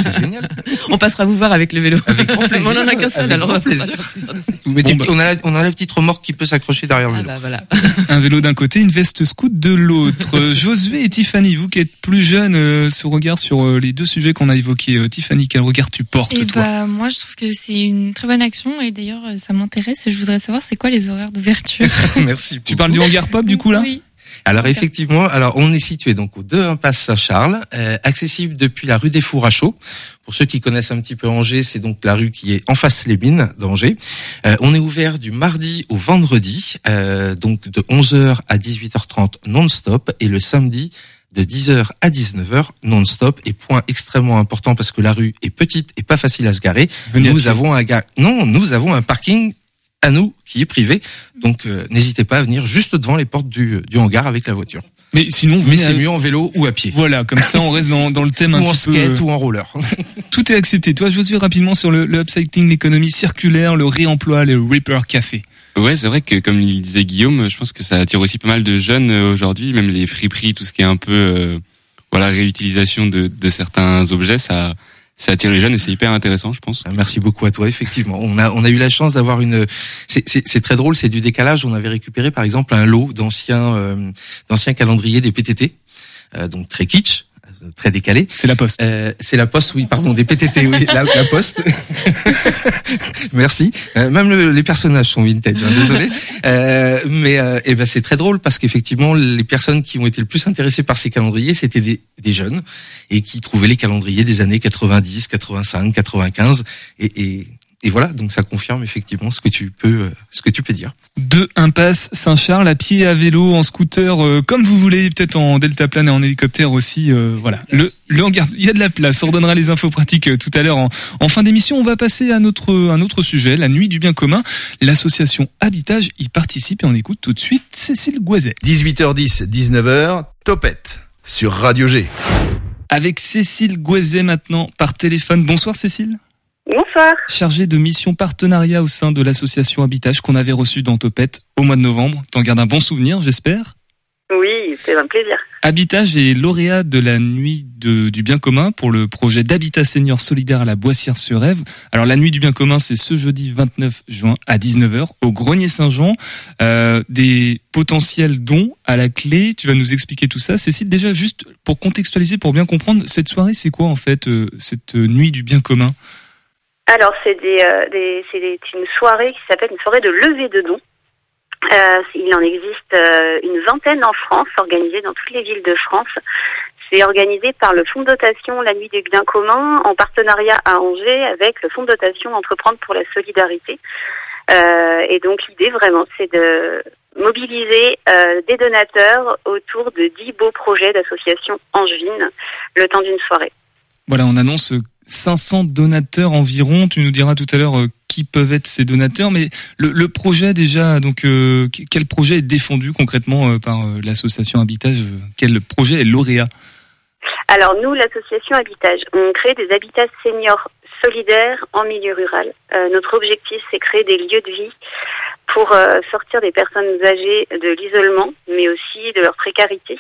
c'est génial. (laughs) On passera vous voir avec le vélo. Avec grand plaisir. (laughs) on en a qu'un seul, Avec alors on plaisir. bah. on, a la, on a la petite remorque qui peut s'accrocher derrière le vélo. Ah bah voilà. (laughs) Un vélo d'un côté, une veste scout de l'autre. Euh, Josué et Tiffany, vous qui êtes plus jeunes, euh, ce regard sur euh, les deux sujets qu'on a évoqués. Euh, Tiffany, quel regard tu portes Et toi? bah, moi, je trouve que c'est une très bonne action et d'ailleurs, euh, ça m'intéresse et je voudrais savoir c'est quoi les horaires d'ouverture? Merci. Tu parles du hangar pop du coup là? Oui. Alors effectivement, alors on est situé donc au 2 impasse Saint-Charles, euh, accessible depuis la rue des Fours à Chaud. Pour ceux qui connaissent un petit peu Angers, c'est donc la rue qui est en face les mines d'Angers. Euh, on est ouvert du mardi au vendredi, euh, donc de 11h à 18h30 non-stop, et le samedi de 10h à 19h non-stop. Et point extrêmement important parce que la rue est petite et pas facile à se garer. Venez nous avons un ga- non, nous avons un parking à nous qui est privé. Donc euh, n'hésitez pas à venir juste devant les portes du, du hangar avec la voiture. Mais sinon, Mais c'est à- mieux en vélo ou à pied. Voilà, comme ça on reste dans, dans le thème (laughs) un Ou en peu. skate ou en roller. (laughs) Tout est accepté. Toi, Josué, rapidement sur le, le upcycling, l'économie circulaire, le réemploi, le Reaper Café. Ouais, c'est vrai que comme il disait Guillaume, je pense que ça attire aussi pas mal de jeunes euh, aujourd'hui, même les friperies, tout ce qui est un peu euh, voilà réutilisation de, de certains objets, ça ça attire les jeunes et c'est hyper intéressant, je pense. Merci beaucoup à toi. Effectivement, on a on a eu la chance d'avoir une. C'est très drôle. C'est du décalage. On avait récupéré par exemple un lot d'anciens euh, d'anciens calendriers des PTT, euh, donc très kitsch. Très décalé. C'est la poste. Euh, c'est la poste, oui, pardon, des PTT, oui, la, la poste. (laughs) Merci. Euh, même le- les personnages sont vintage, hein, désolé. Euh, mais euh, eh ben c'est très drôle parce qu'effectivement, les personnes qui ont été le plus intéressées par ces calendriers, c'était des, des jeunes et qui trouvaient les calendriers des années 90, 85, 95 et, et, et voilà. Donc ça confirme effectivement ce que tu peux, euh, ce que tu peux dire. Deux impasse Saint-Charles, à pied, à vélo, en scooter, euh, comme vous voulez, peut-être en deltaplane et en hélicoptère aussi. euh, voilà. Le, le hangar, il y a de la place. On redonnera les infos pratiques euh, tout à l'heure en, en fin d'émission. On va passer à notre un autre sujet, la nuit du bien commun. L'association Habitage y participe et on écoute tout de suite Cécile Goiset. 18h10, 19h, Topette sur Radio G. Avec Cécile Goiset maintenant par téléphone. Bonsoir Cécile. Bonsoir. Chargée de mission partenariat au sein de l'association Habitage qu'on avait reçue dans Topette au mois de novembre. T'en gardes un bon souvenir, j'espère? Oui, c'est un plaisir. Habitage est lauréat de la nuit de- du bien commun pour le projet d'habitat senior solidaire à la Boissière-sur-Ève. Alors la nuit du bien commun, c'est ce jeudi 29 juin à 19h au Grenier Saint-Jean. Euh, des potentiels dons à la clé. Tu vas nous expliquer tout ça. Cécile, déjà juste pour contextualiser, pour bien comprendre, cette soirée, c'est quoi en fait euh, cette nuit du bien commun? Alors, c'est des, euh, une soirée qui s'appelle une soirée de levée de dons. Euh, il en existe euh, une vingtaine en France, organisée dans toutes les villes de France. C'est organisé par le Fonds de dotation La Nuit du Bien Commun en partenariat à Angers avec le Fonds de dotation Entreprendre pour la Solidarité. Euh, et donc l'idée vraiment, c'est de mobiliser des donateurs autour de 10 beaux projets d'associations angevines le temps d'une soirée. Voilà, on annonce 500 donateurs environ. Tu nous diras tout à l'heure euh, qui peuvent être ces donateurs, mais le, projet déjà, donc euh, quel projet est défendu concrètement euh, par l'association Habitage Quel projet est lauréat? Alors nous, l'association Habitage, on crée des habitats seniors solidaires en milieu rural. Notre objectif, c'est créer des lieux de vie pour sortir des personnes âgées de l'isolement, mais aussi de leur précarité,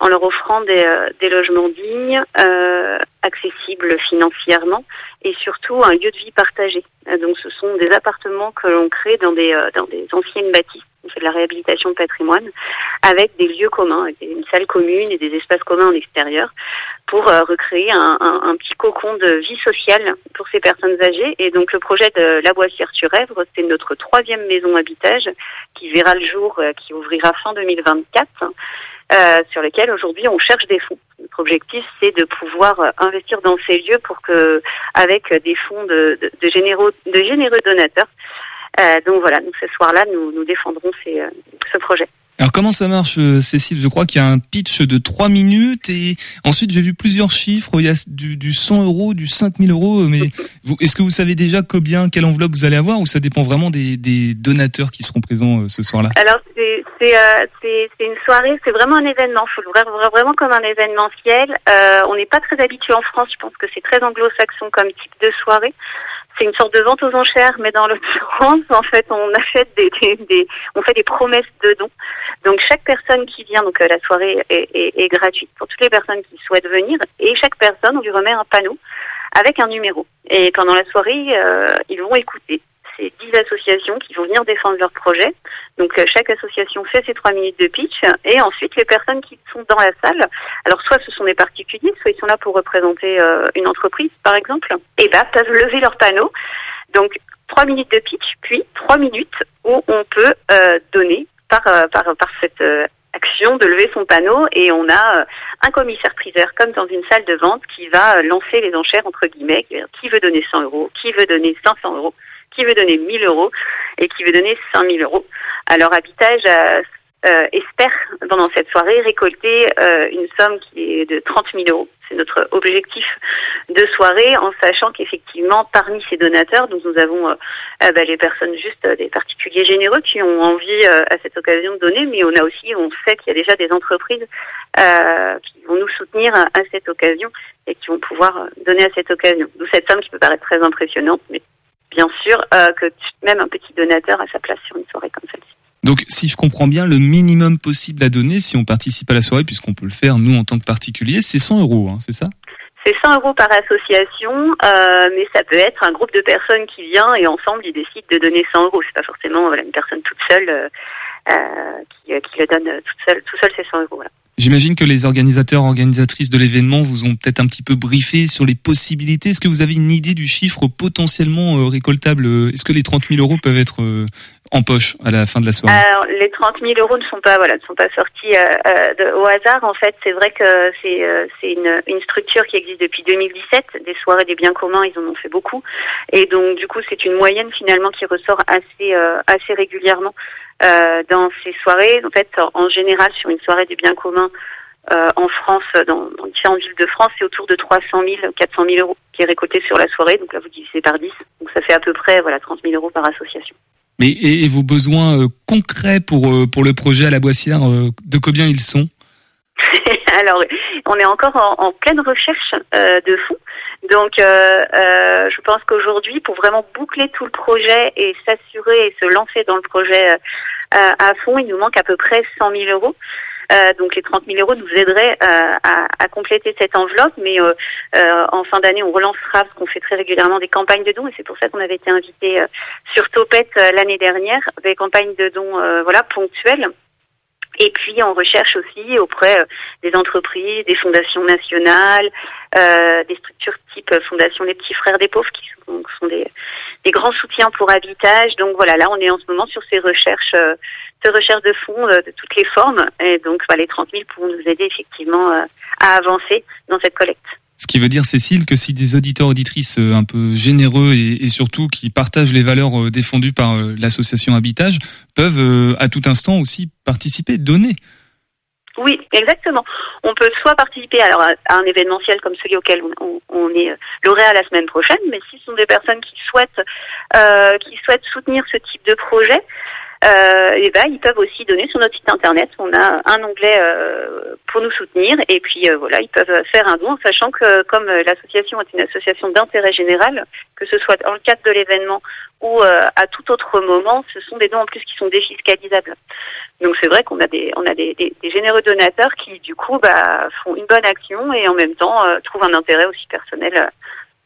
en leur offrant des, euh, des logements dignes, euh, accessibles financièrement, et surtout un lieu de vie partagé. Euh, donc, ce sont des appartements que l'on crée dans des euh, dans des anciennes bâtisses. On fait de la réhabilitation de patrimoine avec des lieux communs, une salle commune et des espaces communs en extérieur, pour recréer un, un, petit cocon de vie sociale pour ces personnes âgées. Et donc, le projet de La Boissière-sur-Èvre, c'est notre troisième maison habitage qui verra le jour, qui ouvrira fin 2024. Euh, sur lesquels aujourd'hui on cherche des fonds. Notre objectif, c'est de pouvoir euh, investir dans ces lieux pour que, avec des fonds de, de, de généreux, de généreux donateurs, euh, donc voilà, donc ce soir-là, nous, nous défendrons ce projet. Alors comment ça marche, euh, Cécile? Je crois qu'il y a un pitch de 3 minutes et ensuite j'ai vu plusieurs chiffres. Il y a du, du 100 euros, du 5000 euros. Mais vous- est-ce que vous savez déjà combien, quelle enveloppe vous allez avoir ou ça dépend vraiment des, des donateurs qui seront présents euh, ce soir-là? Alors c'est euh, une soirée, c'est vraiment un événement. Faut le voir vraiment comme un événementiel. Euh, on n'est pas très habitué en France. Je pense que c'est très anglo-saxon comme type de soirée. C'est une sorte de vente aux enchères, mais dans l'occurrence, (laughs) en fait, on achète des, des, des- on fait des promesses de dons. Donc chaque personne qui vient, donc euh, la soirée est, est, est gratuite pour toutes les personnes qui souhaitent venir, et chaque personne, on lui remet un panneau avec un numéro. Et pendant la soirée, euh, ils vont écouter ces 10 associations qui vont venir défendre leur projet. Donc euh, chaque association fait ses trois minutes de pitch et ensuite les personnes qui sont dans la salle, alors soit ce sont des particuliers, soit ils sont là pour représenter euh, une entreprise par exemple, et ben peuvent lever leur panneau. Donc trois minutes de pitch, puis trois minutes où on peut euh, donner par, euh, par, par cette euh, action de lever son panneau et on a euh, un commissaire-priseur comme dans une salle de vente qui va lancer les enchères entre guillemets, qui veut donner 100 euros, qui veut donner 500 euros, qui veut donner 1000 euros et qui veut donner 5000 euros. Alors Habitage euh, espère pendant cette soirée récolter euh, une somme qui est de 30 000 euros. C'est notre objectif de soirée, en sachant qu'effectivement, parmi ces donateurs, donc nous avons euh, euh, bah, les personnes juste euh, des particuliers généreux qui ont envie euh, à cette occasion de donner, mais on a aussi, on sait qu'il y a déjà des entreprises qui vont nous soutenir à, à cette occasion et qui vont pouvoir donner à cette occasion. D'où cette somme qui peut paraître très impressionnante, mais bien sûr que même un petit donateur a sa place sur une soirée comme celle-ci. Donc, si je comprends bien, le minimum possible à donner, si on participe à la soirée, puisqu'on peut le faire nous en tant que particulier, c'est 100 euros, hein, c'est ça? C'est 100 euros par association, euh, mais ça peut être un groupe de personnes qui vient et ensemble ils décident de donner 100 euros. C'est pas forcément voilà, une personne toute seule euh, euh, qui, euh, qui le donne euh, toute seule. Tout seul, c'est 100 euros. Voilà. J'imagine que les organisateurs, organisatrices de l'événement vous ont peut-être un petit peu briefé sur les possibilités. Est-ce que vous avez une idée du chiffre potentiellement euh, récoltable? Est-ce que les 30 000 euros peuvent être euh, en poche à la fin de la soirée Alors, les 30 000 euros ne sont pas voilà ne sont pas sortis euh, euh, de- au hasard. En fait, c'est vrai que c'est euh, une, une structure qui existe depuis 2017. Des soirées des biens communs, ils en ont fait beaucoup, et donc du coup, c'est une moyenne finalement qui ressort assez euh, assez régulièrement euh, dans ces soirées. En fait, en général, sur une soirée des biens communs euh, en France, dans, dans différentes villes de France, c'est autour de 300 000, 400 000 euros qui est récolté sur la soirée. Donc là, vous divisez par 10. Donc ça fait à peu près voilà 30 000 euros par association. Mais et, et vos besoins euh, concrets pour euh, pour le projet à la Boissière, euh, de combien ils sont? (laughs) Alors, on est encore en, en pleine recherche euh, de fonds. Donc, je pense qu'aujourd'hui, pour vraiment boucler tout le projet et s'assurer et se lancer dans le projet à fond, il nous manque à peu près 100 000 euros. Euh, donc les 30 000 euros nous aideraient euh, à, à compléter cette enveloppe, mais euh, euh, en fin d'année, on relancera parce qu'on fait très régulièrement des campagnes de dons et c'est pour ça qu'on avait été invité euh, sur Topette euh, l'année dernière, des campagnes de dons voilà ponctuelles. Et puis on recherche aussi auprès des entreprises, des fondations nationales, euh, des structures type Fondation Les Petits Frères des Pauvres qui sont, sont des, des grands soutiens pour habitage. Donc voilà, là on est en ce moment sur ces recherches, euh, ces recherches de fonds euh, de toutes les formes. Et donc bah, les 30 000 pourront nous aider effectivement euh, à avancer dans cette collecte. Ce qui veut dire, Cécile, que si des auditeurs auditrices euh, un peu généreux et, et surtout qui partagent les valeurs défendues par l'association Habitage peuvent à tout instant aussi participer, donner. Oui, exactement. On peut soit participer alors à un événementiel comme celui auquel on, est lauréat la semaine prochaine, mais si ce sont des personnes qui souhaitent euh, qui souhaitent soutenir ce type de projet, et ben ils peuvent aussi donner sur notre site internet. On a un onglet euh, pour nous soutenir et puis euh, voilà, ils peuvent faire un don, en sachant que comme euh, l'association est une association d'intérêt général, que ce soit dans le cadre de l'événement ou euh, à tout autre moment, ce sont des dons en plus qui sont défiscalisables. Donc c'est vrai qu'on a des on a des, des- des généreux donateurs qui du coup bah, font une bonne action et en même temps euh, trouvent un intérêt aussi personnel euh,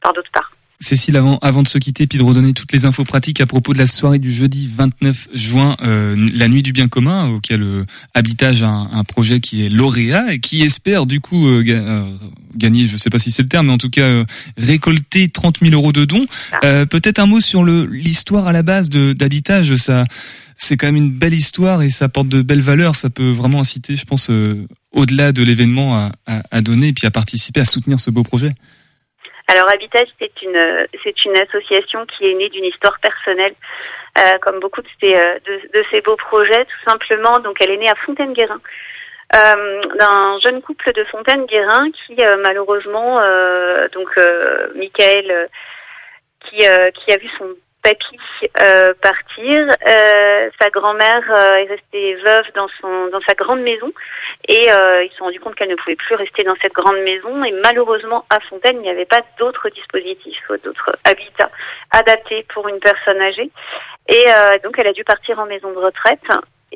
par d'autre part. Cécile, avant, avant de se quitter, puis de redonner toutes les infos pratiques à propos de la soirée du jeudi 29 juin, euh, la nuit du bien commun, auquel euh, Habitage a un, un projet qui est lauréat et qui espère du coup euh, ga- euh, gagner, je sais pas si c'est le terme, mais en tout cas euh, récolter 30 000 euros de dons. Euh, Peut-être un mot sur l'histoire à la base d'Habitage, ça. C'est quand même une belle histoire et ça porte de belles valeurs. Ça peut vraiment inciter, je pense, euh, au-delà de l'événement, à, à, à donner et puis à participer, à soutenir ce beau projet. Alors Habitage, c'est une c'est une association qui est née d'une histoire personnelle, euh, comme beaucoup de ces euh, de, de ces beaux projets, tout simplement. Donc elle est née à Fontaine-Guérin, euh, d'un jeune couple de Fontaine-Guérin qui euh, malheureusement, euh, donc euh, Michael, qui qui a vu son papy euh, partir, euh, sa grand-mère euh, est restée veuve dans son dans sa grande maison. Et euh, ils se sont rendus compte qu'elle ne pouvait plus rester dans cette grande maison. Et malheureusement à Fontaine il n'y avait pas d'autres dispositifs, d'autres habitats adaptés pour une personne âgée. Et donc elle a dû partir en maison de retraite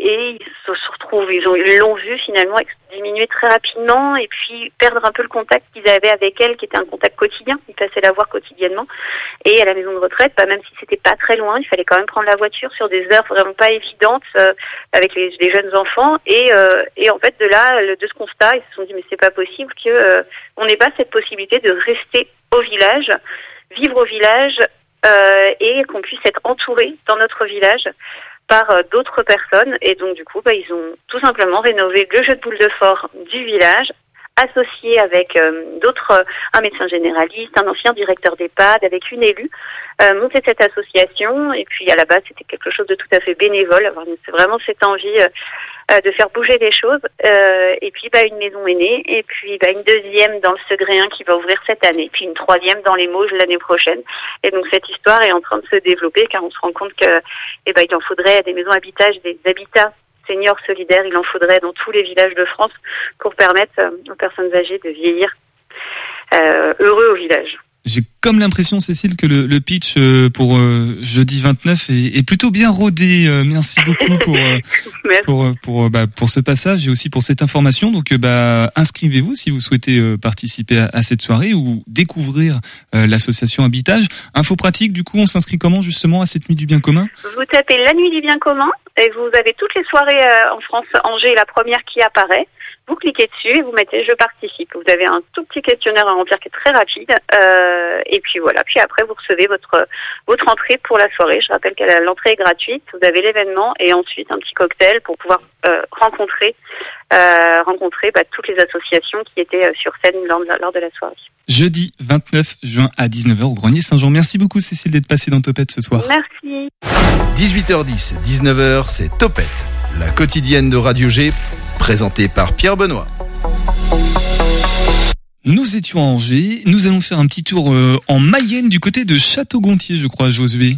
et ils se retrouvent, ils ont ils l'ont vu finalement diminuer très rapidement et puis perdre un peu le contact qu'ils avaient avec elle qui était un contact quotidien, ils passaient la voir quotidiennement. Et à la maison de retraite, bah, même si c'était pas très loin, il fallait quand même prendre la voiture sur des heures vraiment pas évidentes euh, avec les, jeunes enfants. Et, euh, et en fait, de là, de ce constat, ils se sont dit mais c'est pas possible que euh, on n'ait pas cette possibilité de rester au village, vivre au village et qu'on puisse être entouré dans notre village par euh, d'autres personnes. Et donc du coup, bah, ils ont tout simplement rénové le jeu de boules de fort du village associé avec euh, d'autres, euh, un médecin généraliste, un ancien directeur d'EHPAD, avec une élue, euh, monter cette association. Et puis à la base, c'était quelque chose de tout à fait bénévole. C'est vraiment cette envie euh, euh, de faire bouger les choses. Euh, et puis bah, une maison est née, et puis bah, une deuxième dans le Segréen qui va ouvrir cette année, puis une troisième dans les Mauges l'année prochaine. Et donc cette histoire est en train de se développer car on se rend compte que eh ben, il en faudrait des maisons habitage, des habitats seniors solidaires, il en faudrait dans tous les villages de France pour permettre euh, aux personnes âgées de vieillir euh, heureux au village. J'ai comme l'impression, Cécile, que le, le pitch euh, pour euh, jeudi 29 est, est plutôt bien rodé. Euh, merci beaucoup pour (laughs) pour pour bah, pour ce passage et aussi pour cette information. Donc, bah, inscrivez-vous si vous souhaitez participer à, à cette soirée ou découvrir euh, l'association Habitage. Info pratique, du coup, on s'inscrit comment justement à cette nuit du bien commun? Vous tapez la nuit du bien commun et vous avez toutes les soirées euh, en France. Angers est la première qui apparaît. Vous cliquez dessus et vous mettez je participe. Vous avez un tout petit questionnaire à remplir qui est très rapide. Euh, et puis voilà. Puis après, vous recevez votre votre entrée pour la soirée. Je rappelle que l'entrée est gratuite. Vous avez l'événement et ensuite un petit cocktail pour pouvoir euh, rencontrer euh, rencontrer bah, toutes les associations qui étaient sur scène lors de la, lors de la soirée. Jeudi 29 juin à 19h au Grenier Saint-Jean. Merci beaucoup, Cécile, d'être passée dans Topette ce soir. Merci. 18h10, 19h, c'est Topette, la quotidienne de Radio G, présentée par Pierre Benoît. Nous étions à Angers. Nous allons faire un petit tour euh, en Mayenne du côté de Château-Gontier, je crois, Josué.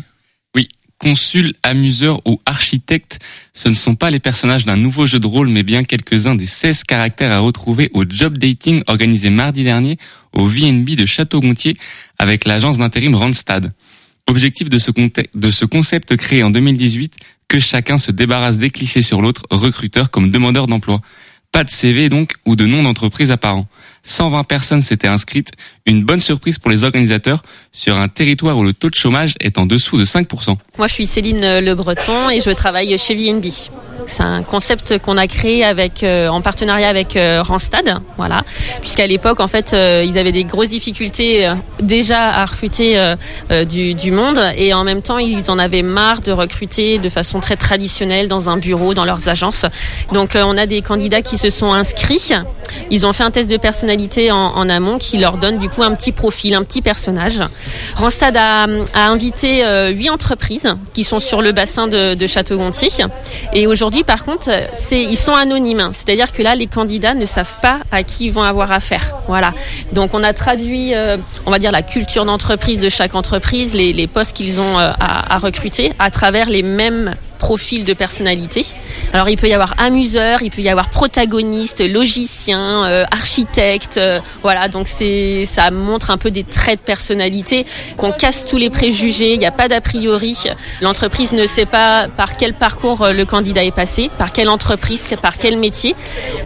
Oui, consul, amuseur ou architecte, ce ne sont pas les personnages d'un nouveau jeu de rôle, mais bien quelques-uns des 16 caractères à retrouver au job dating organisé mardi dernier au VNB de Château-Gontier avec l'agence d'intérim Randstad. Objectif de ce, de ce concept créé en 2018, que chacun se débarrasse des clichés sur l'autre, recruteur comme demandeur d'emploi. Pas de CV donc ou de nom d'entreprise apparent. 120 personnes s'étaient inscrites, une bonne surprise pour les organisateurs sur un territoire où le taux de chômage est en dessous de 5%. Moi, je suis Céline Le Breton et je travaille chez VNB. C'est un concept qu'on a créé avec, euh, en partenariat avec euh, Randstad, voilà. Puisqu'à l'époque, en fait, euh, ils avaient des grosses difficultés euh, déjà à recruter du, monde et en même temps, ils en avaient marre de recruter de façon très traditionnelle dans un bureau, dans leurs agences. Donc, on a des candidats qui se sont inscrits. Ils ont fait un test de personnalité en amont qui leur donne du coup un petit profil, un petit personnage. Randstad a, invité euh, huit entreprises qui sont sur le bassin de, Château-Gontier. Et aujourd'hui, par contre, ils sont anonymes. C'est-à-dire que là, les candidats ne savent pas à qui ils vont avoir affaire. Voilà. Donc, on a traduit, euh, on va dire, la culture d'entreprise de chaque entreprise, les, postes qu'ils ont euh, à recruter, à travers les mêmes profil de personnalité. Alors il peut y avoir amuseur, il peut y avoir protagoniste, logicien, euh, architecte, euh, voilà. Donc c'est ça montre un peu des traits de personnalité qu'on casse tous les préjugés. Il n'y a pas d'a priori. L'entreprise ne sait pas par quel parcours euh, le candidat est passé, par quelle entreprise, par quel métier.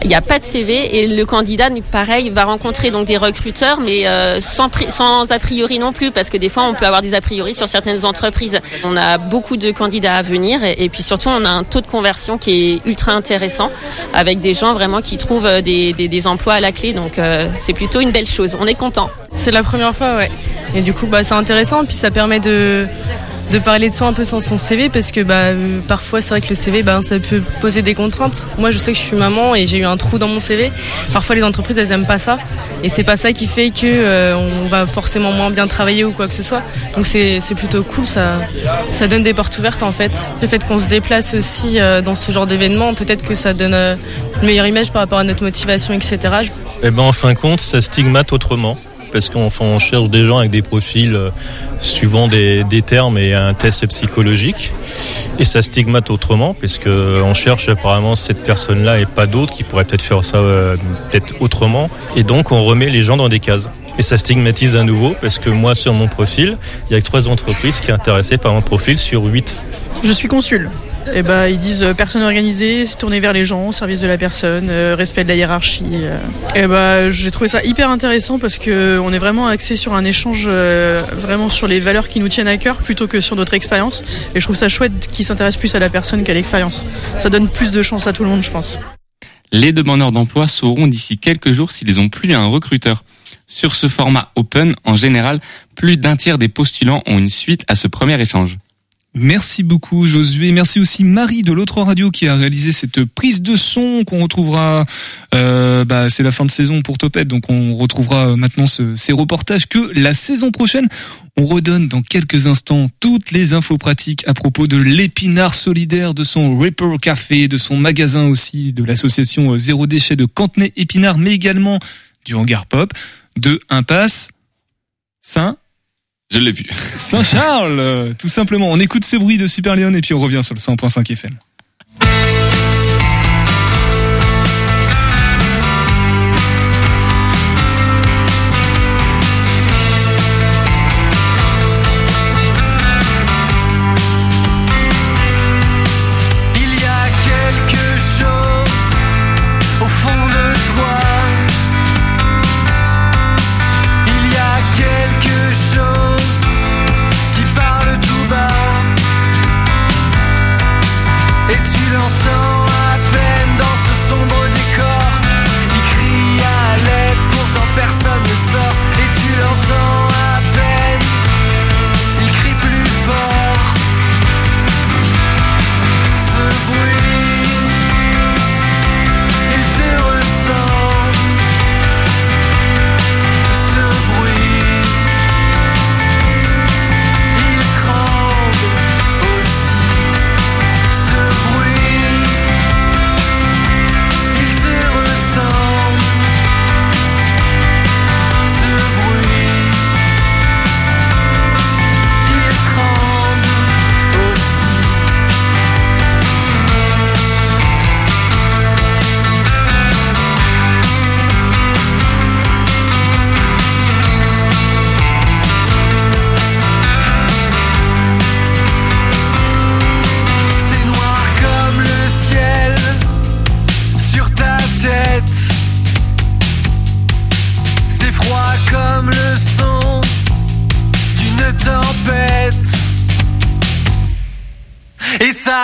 Il n'y a pas de CV et le candidat, pareil, va rencontrer donc des recruteurs, mais euh, sans sans a priori non plus, parce que des fois on peut avoir des a priori sur certaines entreprises. On a beaucoup de candidats à venir et puis surtout on a un taux de conversion qui est ultra intéressant avec des gens vraiment qui trouvent euh, des emplois à la clé. Donc euh, c'est plutôt une belle chose. On est content. C'est la première fois, ouais. Et du coup, bah, c'est intéressant, puis ça permet de, de parler de soi un peu sans son CV, parce que bah, euh, parfois, c'est vrai que le CV, bah, ça peut poser des contraintes. Moi, je sais que je suis maman et j'ai eu un trou dans mon CV. Parfois, les entreprises, elles aiment pas ça. Et c'est pas ça qui fait que euh, on va forcément moins bien travailler ou quoi que ce soit. Donc, c'est plutôt cool, ça, donne des portes ouvertes, en fait. Le fait qu'on se déplace aussi euh, dans ce genre d'événement, peut-être que ça donne une meilleure image par rapport à notre motivation, etc. Eh ben, en fin de compte, ça stigmate autrement. Parce qu'on on cherche des gens avec des profils euh, suivant des, termes et un test psychologique. Et ça stigmate autrement, parce que on cherche apparemment cette personne-là et pas d'autres qui pourraient peut-être faire ça euh, autrement. Et donc, on remet les gens dans des cases. Et ça stigmatise à nouveau, parce que moi, sur mon profil, il y a trois entreprises qui sont intéressées par mon profil sur huit. Je suis consul. Et bah, ils disent euh, personne organisée, se tourner vers les gens, service de la personne, euh, respect de la hiérarchie. euh. Et bah, j'ai trouvé ça hyper intéressant parce que on est vraiment axé sur un échange vraiment sur les valeurs qui nous tiennent à cœur plutôt que sur notre expérience. Et je trouve ça chouette qu'ils s'intéressent plus à la personne qu'à l'expérience. Ça donne plus de chance à tout le monde, je pense. Les demandeurs d'emploi sauront d'ici quelques jours s'ils ont plus un recruteur. Sur ce format open, en général, plus d'un tiers des postulants ont une suite à ce premier échange. Merci beaucoup Josué. Merci aussi Marie de l'autre radio qui a réalisé cette prise de son qu'on retrouvera. Euh, bah, c'est la fin de saison pour Topette, donc on retrouvera maintenant ce- ces reportages que la saison prochaine. On redonne dans quelques instants toutes les infos pratiques à propos de l'épinard solidaire, de son Ripper Café, de son magasin aussi, de l'association euh, Zéro Déchet de Cantenay Épinard, mais également du hangar pop, de Impasse Saint Je l'ai plus. Saint-Charles, euh, tout simplement. On écoute ce bruit de Super Léon et puis on revient sur le 100.5 FM.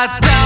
Et ça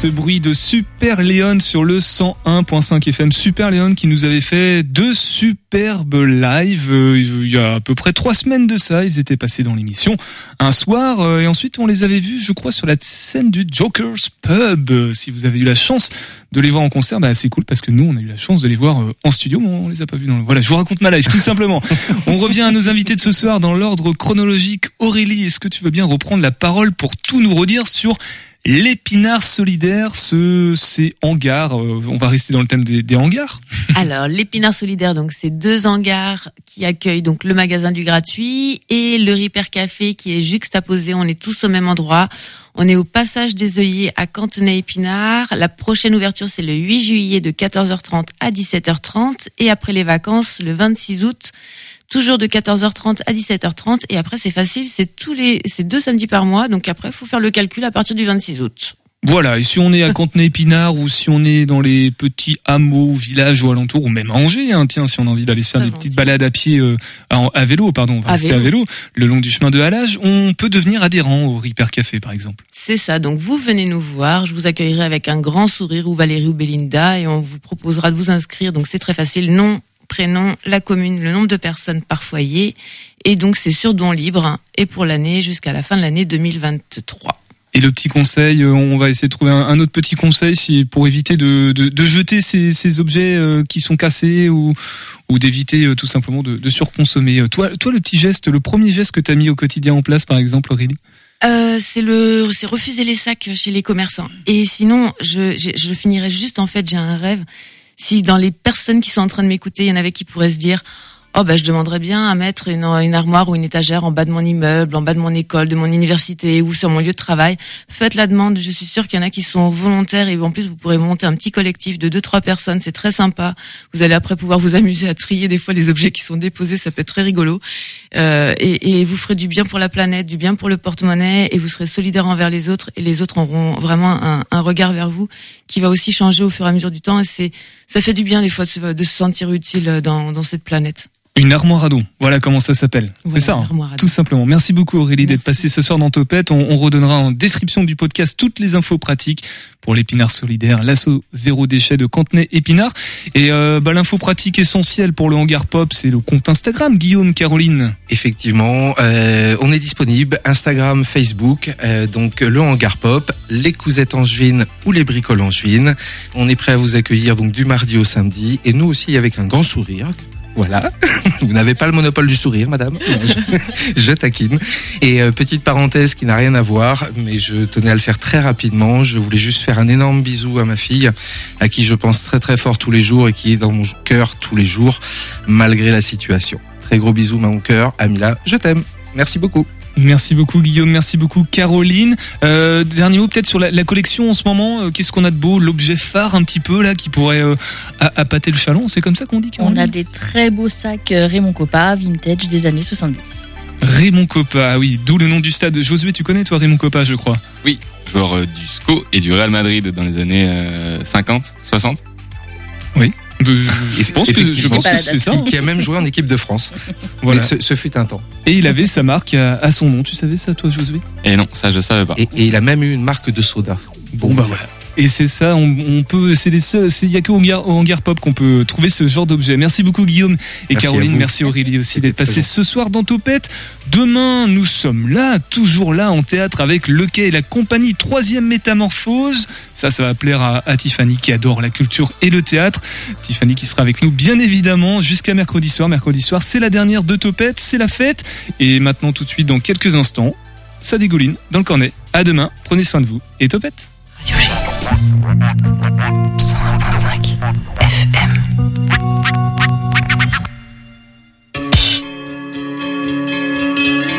ce bruit de Super Léon sur le 101.5 FM. Super Léon qui nous avait fait deux superbes lives euh, il y a à peu près trois semaines de ça. Ils étaient passés dans l'émission un soir euh, et ensuite on les avait vus, je crois, sur la scène du Joker's Pub. Euh, Si vous avez eu la chance de les voir en concert, bah, c'est cool parce que nous on a eu la chance de les voir euh, en studio, mais on les a pas vus dans le... Voilà, je vous raconte ma life tout simplement. (laughs) on revient à nos invités de ce soir dans l'ordre chronologique. Aurélie, est-ce que tu veux bien reprendre la parole pour tout nous redire sur l'épinard solidaire, ce ces hangars euh, On va rester dans le thème des, des hangars. (laughs) Alors, l'épinard solidaire, donc c'est deux hangars qui accueillent donc le magasin du gratuit et le Ripper Café qui est juxtaposé. On est tous au même endroit. On est au passage des œillets à Cantenay-Épinard. La prochaine ouverture, c'est le 8 juillet de 14h30 à 17h30 et après les vacances, le 26 août, toujours de 14h30 à 17h30 et après c'est facile, c'est tous les c'est deux samedis par mois. Donc après, faut faire le calcul à partir du 26 août. Voilà, et si on est à Cantenay-Épinard ou si on est dans les petits hameaux, villages ou alentours, ou même à Angers, hein, tiens, si on a envie d'aller se faire des petites balades à pied, euh, à, à vélo, pardon, on va À rester à vélo. vélo, le long du chemin de halage, on peut devenir adhérent au Ripper Café, par exemple. C'est ça. Donc vous venez nous voir, je vous accueillerai avec un grand sourire ou Valérie ou Belinda et on vous proposera de vous inscrire. Donc c'est très facile. Nom, prénom, la commune, le nombre de personnes par foyer et donc c'est sur don libre et pour l'année jusqu'à la fin de l'année 2023. Et le petit conseil, euh, on va essayer de trouver un, autre petit conseil si, pour éviter de, de, de jeter ces, ces objets euh, qui sont cassés ou, ou d'éviter euh, tout simplement de, de surconsommer. Toi, toi, le petit geste, le premier geste que tu as mis au quotidien en place, par exemple, Aurélie? Euh, c'est le, c'est refuser les sacs chez les commerçants. Et sinon, je, je, je finirais juste en fait, j'ai un rêve. Si dans les personnes qui sont en train de m'écouter, il y en avait qui pourraient se dire, oh bah je demanderais bien à mettre une, armoire ou une étagère en bas de mon immeuble, en bas de mon école, de mon université ou sur mon lieu de travail. Faites la demande. Je suis sûre qu'il y en a qui sont volontaires et en plus vous pourrez monter un petit collectif de deux trois personnes. C'est très sympa. Vous allez après pouvoir vous amuser à trier des fois les objets qui sont déposés. Ça peut être très rigolo. Euh, et, et vous ferez du bien pour la planète, du bien pour le porte-monnaie, et vous serez solidaire envers les autres, et les autres auront vraiment un, un regard vers vous qui va aussi changer au fur et à mesure du temps. Et c'est, ça fait du bien des fois de se, de se sentir utile dans, dans cette planète. Une armoire à dos. Voilà comment ça s'appelle. Voilà, c'est ça, hein, tout simplement. Merci beaucoup Aurélie d'être passée ce soir dans Topette. On, on redonnera en description du podcast toutes les infos pratiques pour l'épinard solidaire, l'assaut zéro déchet de Cantenay Épinard. Et euh, bah, l'info pratique essentielle pour le hangar pop, c'est le compte Instagram. Guillaume, Caroline. Effectivement, euh, on est disponible Instagram, Facebook, euh, donc le hangar pop, les cousettes angevines ou les bricoles angevines. On est prêt à vous accueillir donc du mardi au samedi et nous aussi avec un grand sourire. Voilà, (laughs) vous n'avez pas le monopole du sourire, madame. Je, taquine. Et euh, petite parenthèse qui n'a rien à voir, mais je tenais à le faire très rapidement. Je voulais juste faire un énorme bisou à ma fille, à qui je pense très très fort tous les jours et qui est dans mon cœur tous les jours, malgré la situation. Très gros bisous, mon cœur. Amila, je t'aime. Merci beaucoup. Merci beaucoup Guillaume, merci beaucoup Caroline. Euh, dernier mot peut-être sur la, la collection en ce moment. Euh, Qu'est-ce qu'on a de beau? L'objet phare un petit peu là qui pourrait euh, appâter le chaland. C'est comme ça qu'on dit On Caroline a des très beaux sacs euh, Raymond Coppa, vintage des années 70. Raymond Coppa, ah oui, d'où le nom du stade. Josué, tu connais toi Raymond Coppa, je crois? Oui, joueur euh, du SCO et du Real Madrid dans les années euh, 50, 60. Oui. Je pense que je pense que c'est ça. hein. Qui a même joué en équipe de France. Voilà. Ce, ce fut un temps. Et il avait sa marque à, à son nom. Tu savais ça, toi, Josué Et non, ça je savais pas. Et, et il a même eu une marque de soda. Bon bah voilà. Et c'est ça, on, on peut, c'est les seuls, il y a que au hangar, pop qu'on peut trouver ce genre d'objet. Merci beaucoup Guillaume et Merci Caroline, merci Aurélie aussi d'être présent. ce soir dans Topette. Demain, nous sommes là, toujours là en théâtre avec Le Quai et la compagnie Troisième Métamorphose. Ça, ça va plaire à, à Tiffany qui adore la culture et le théâtre. Tiffany qui sera avec nous bien évidemment jusqu'à mercredi soir. Mercredi soir, c'est la dernière de Topette, c'est la fête. Et maintenant, tout de suite, dans quelques instants, ça dégouline dans le cornet. À demain, prenez soin de vous et Topette. Radio G. 101.5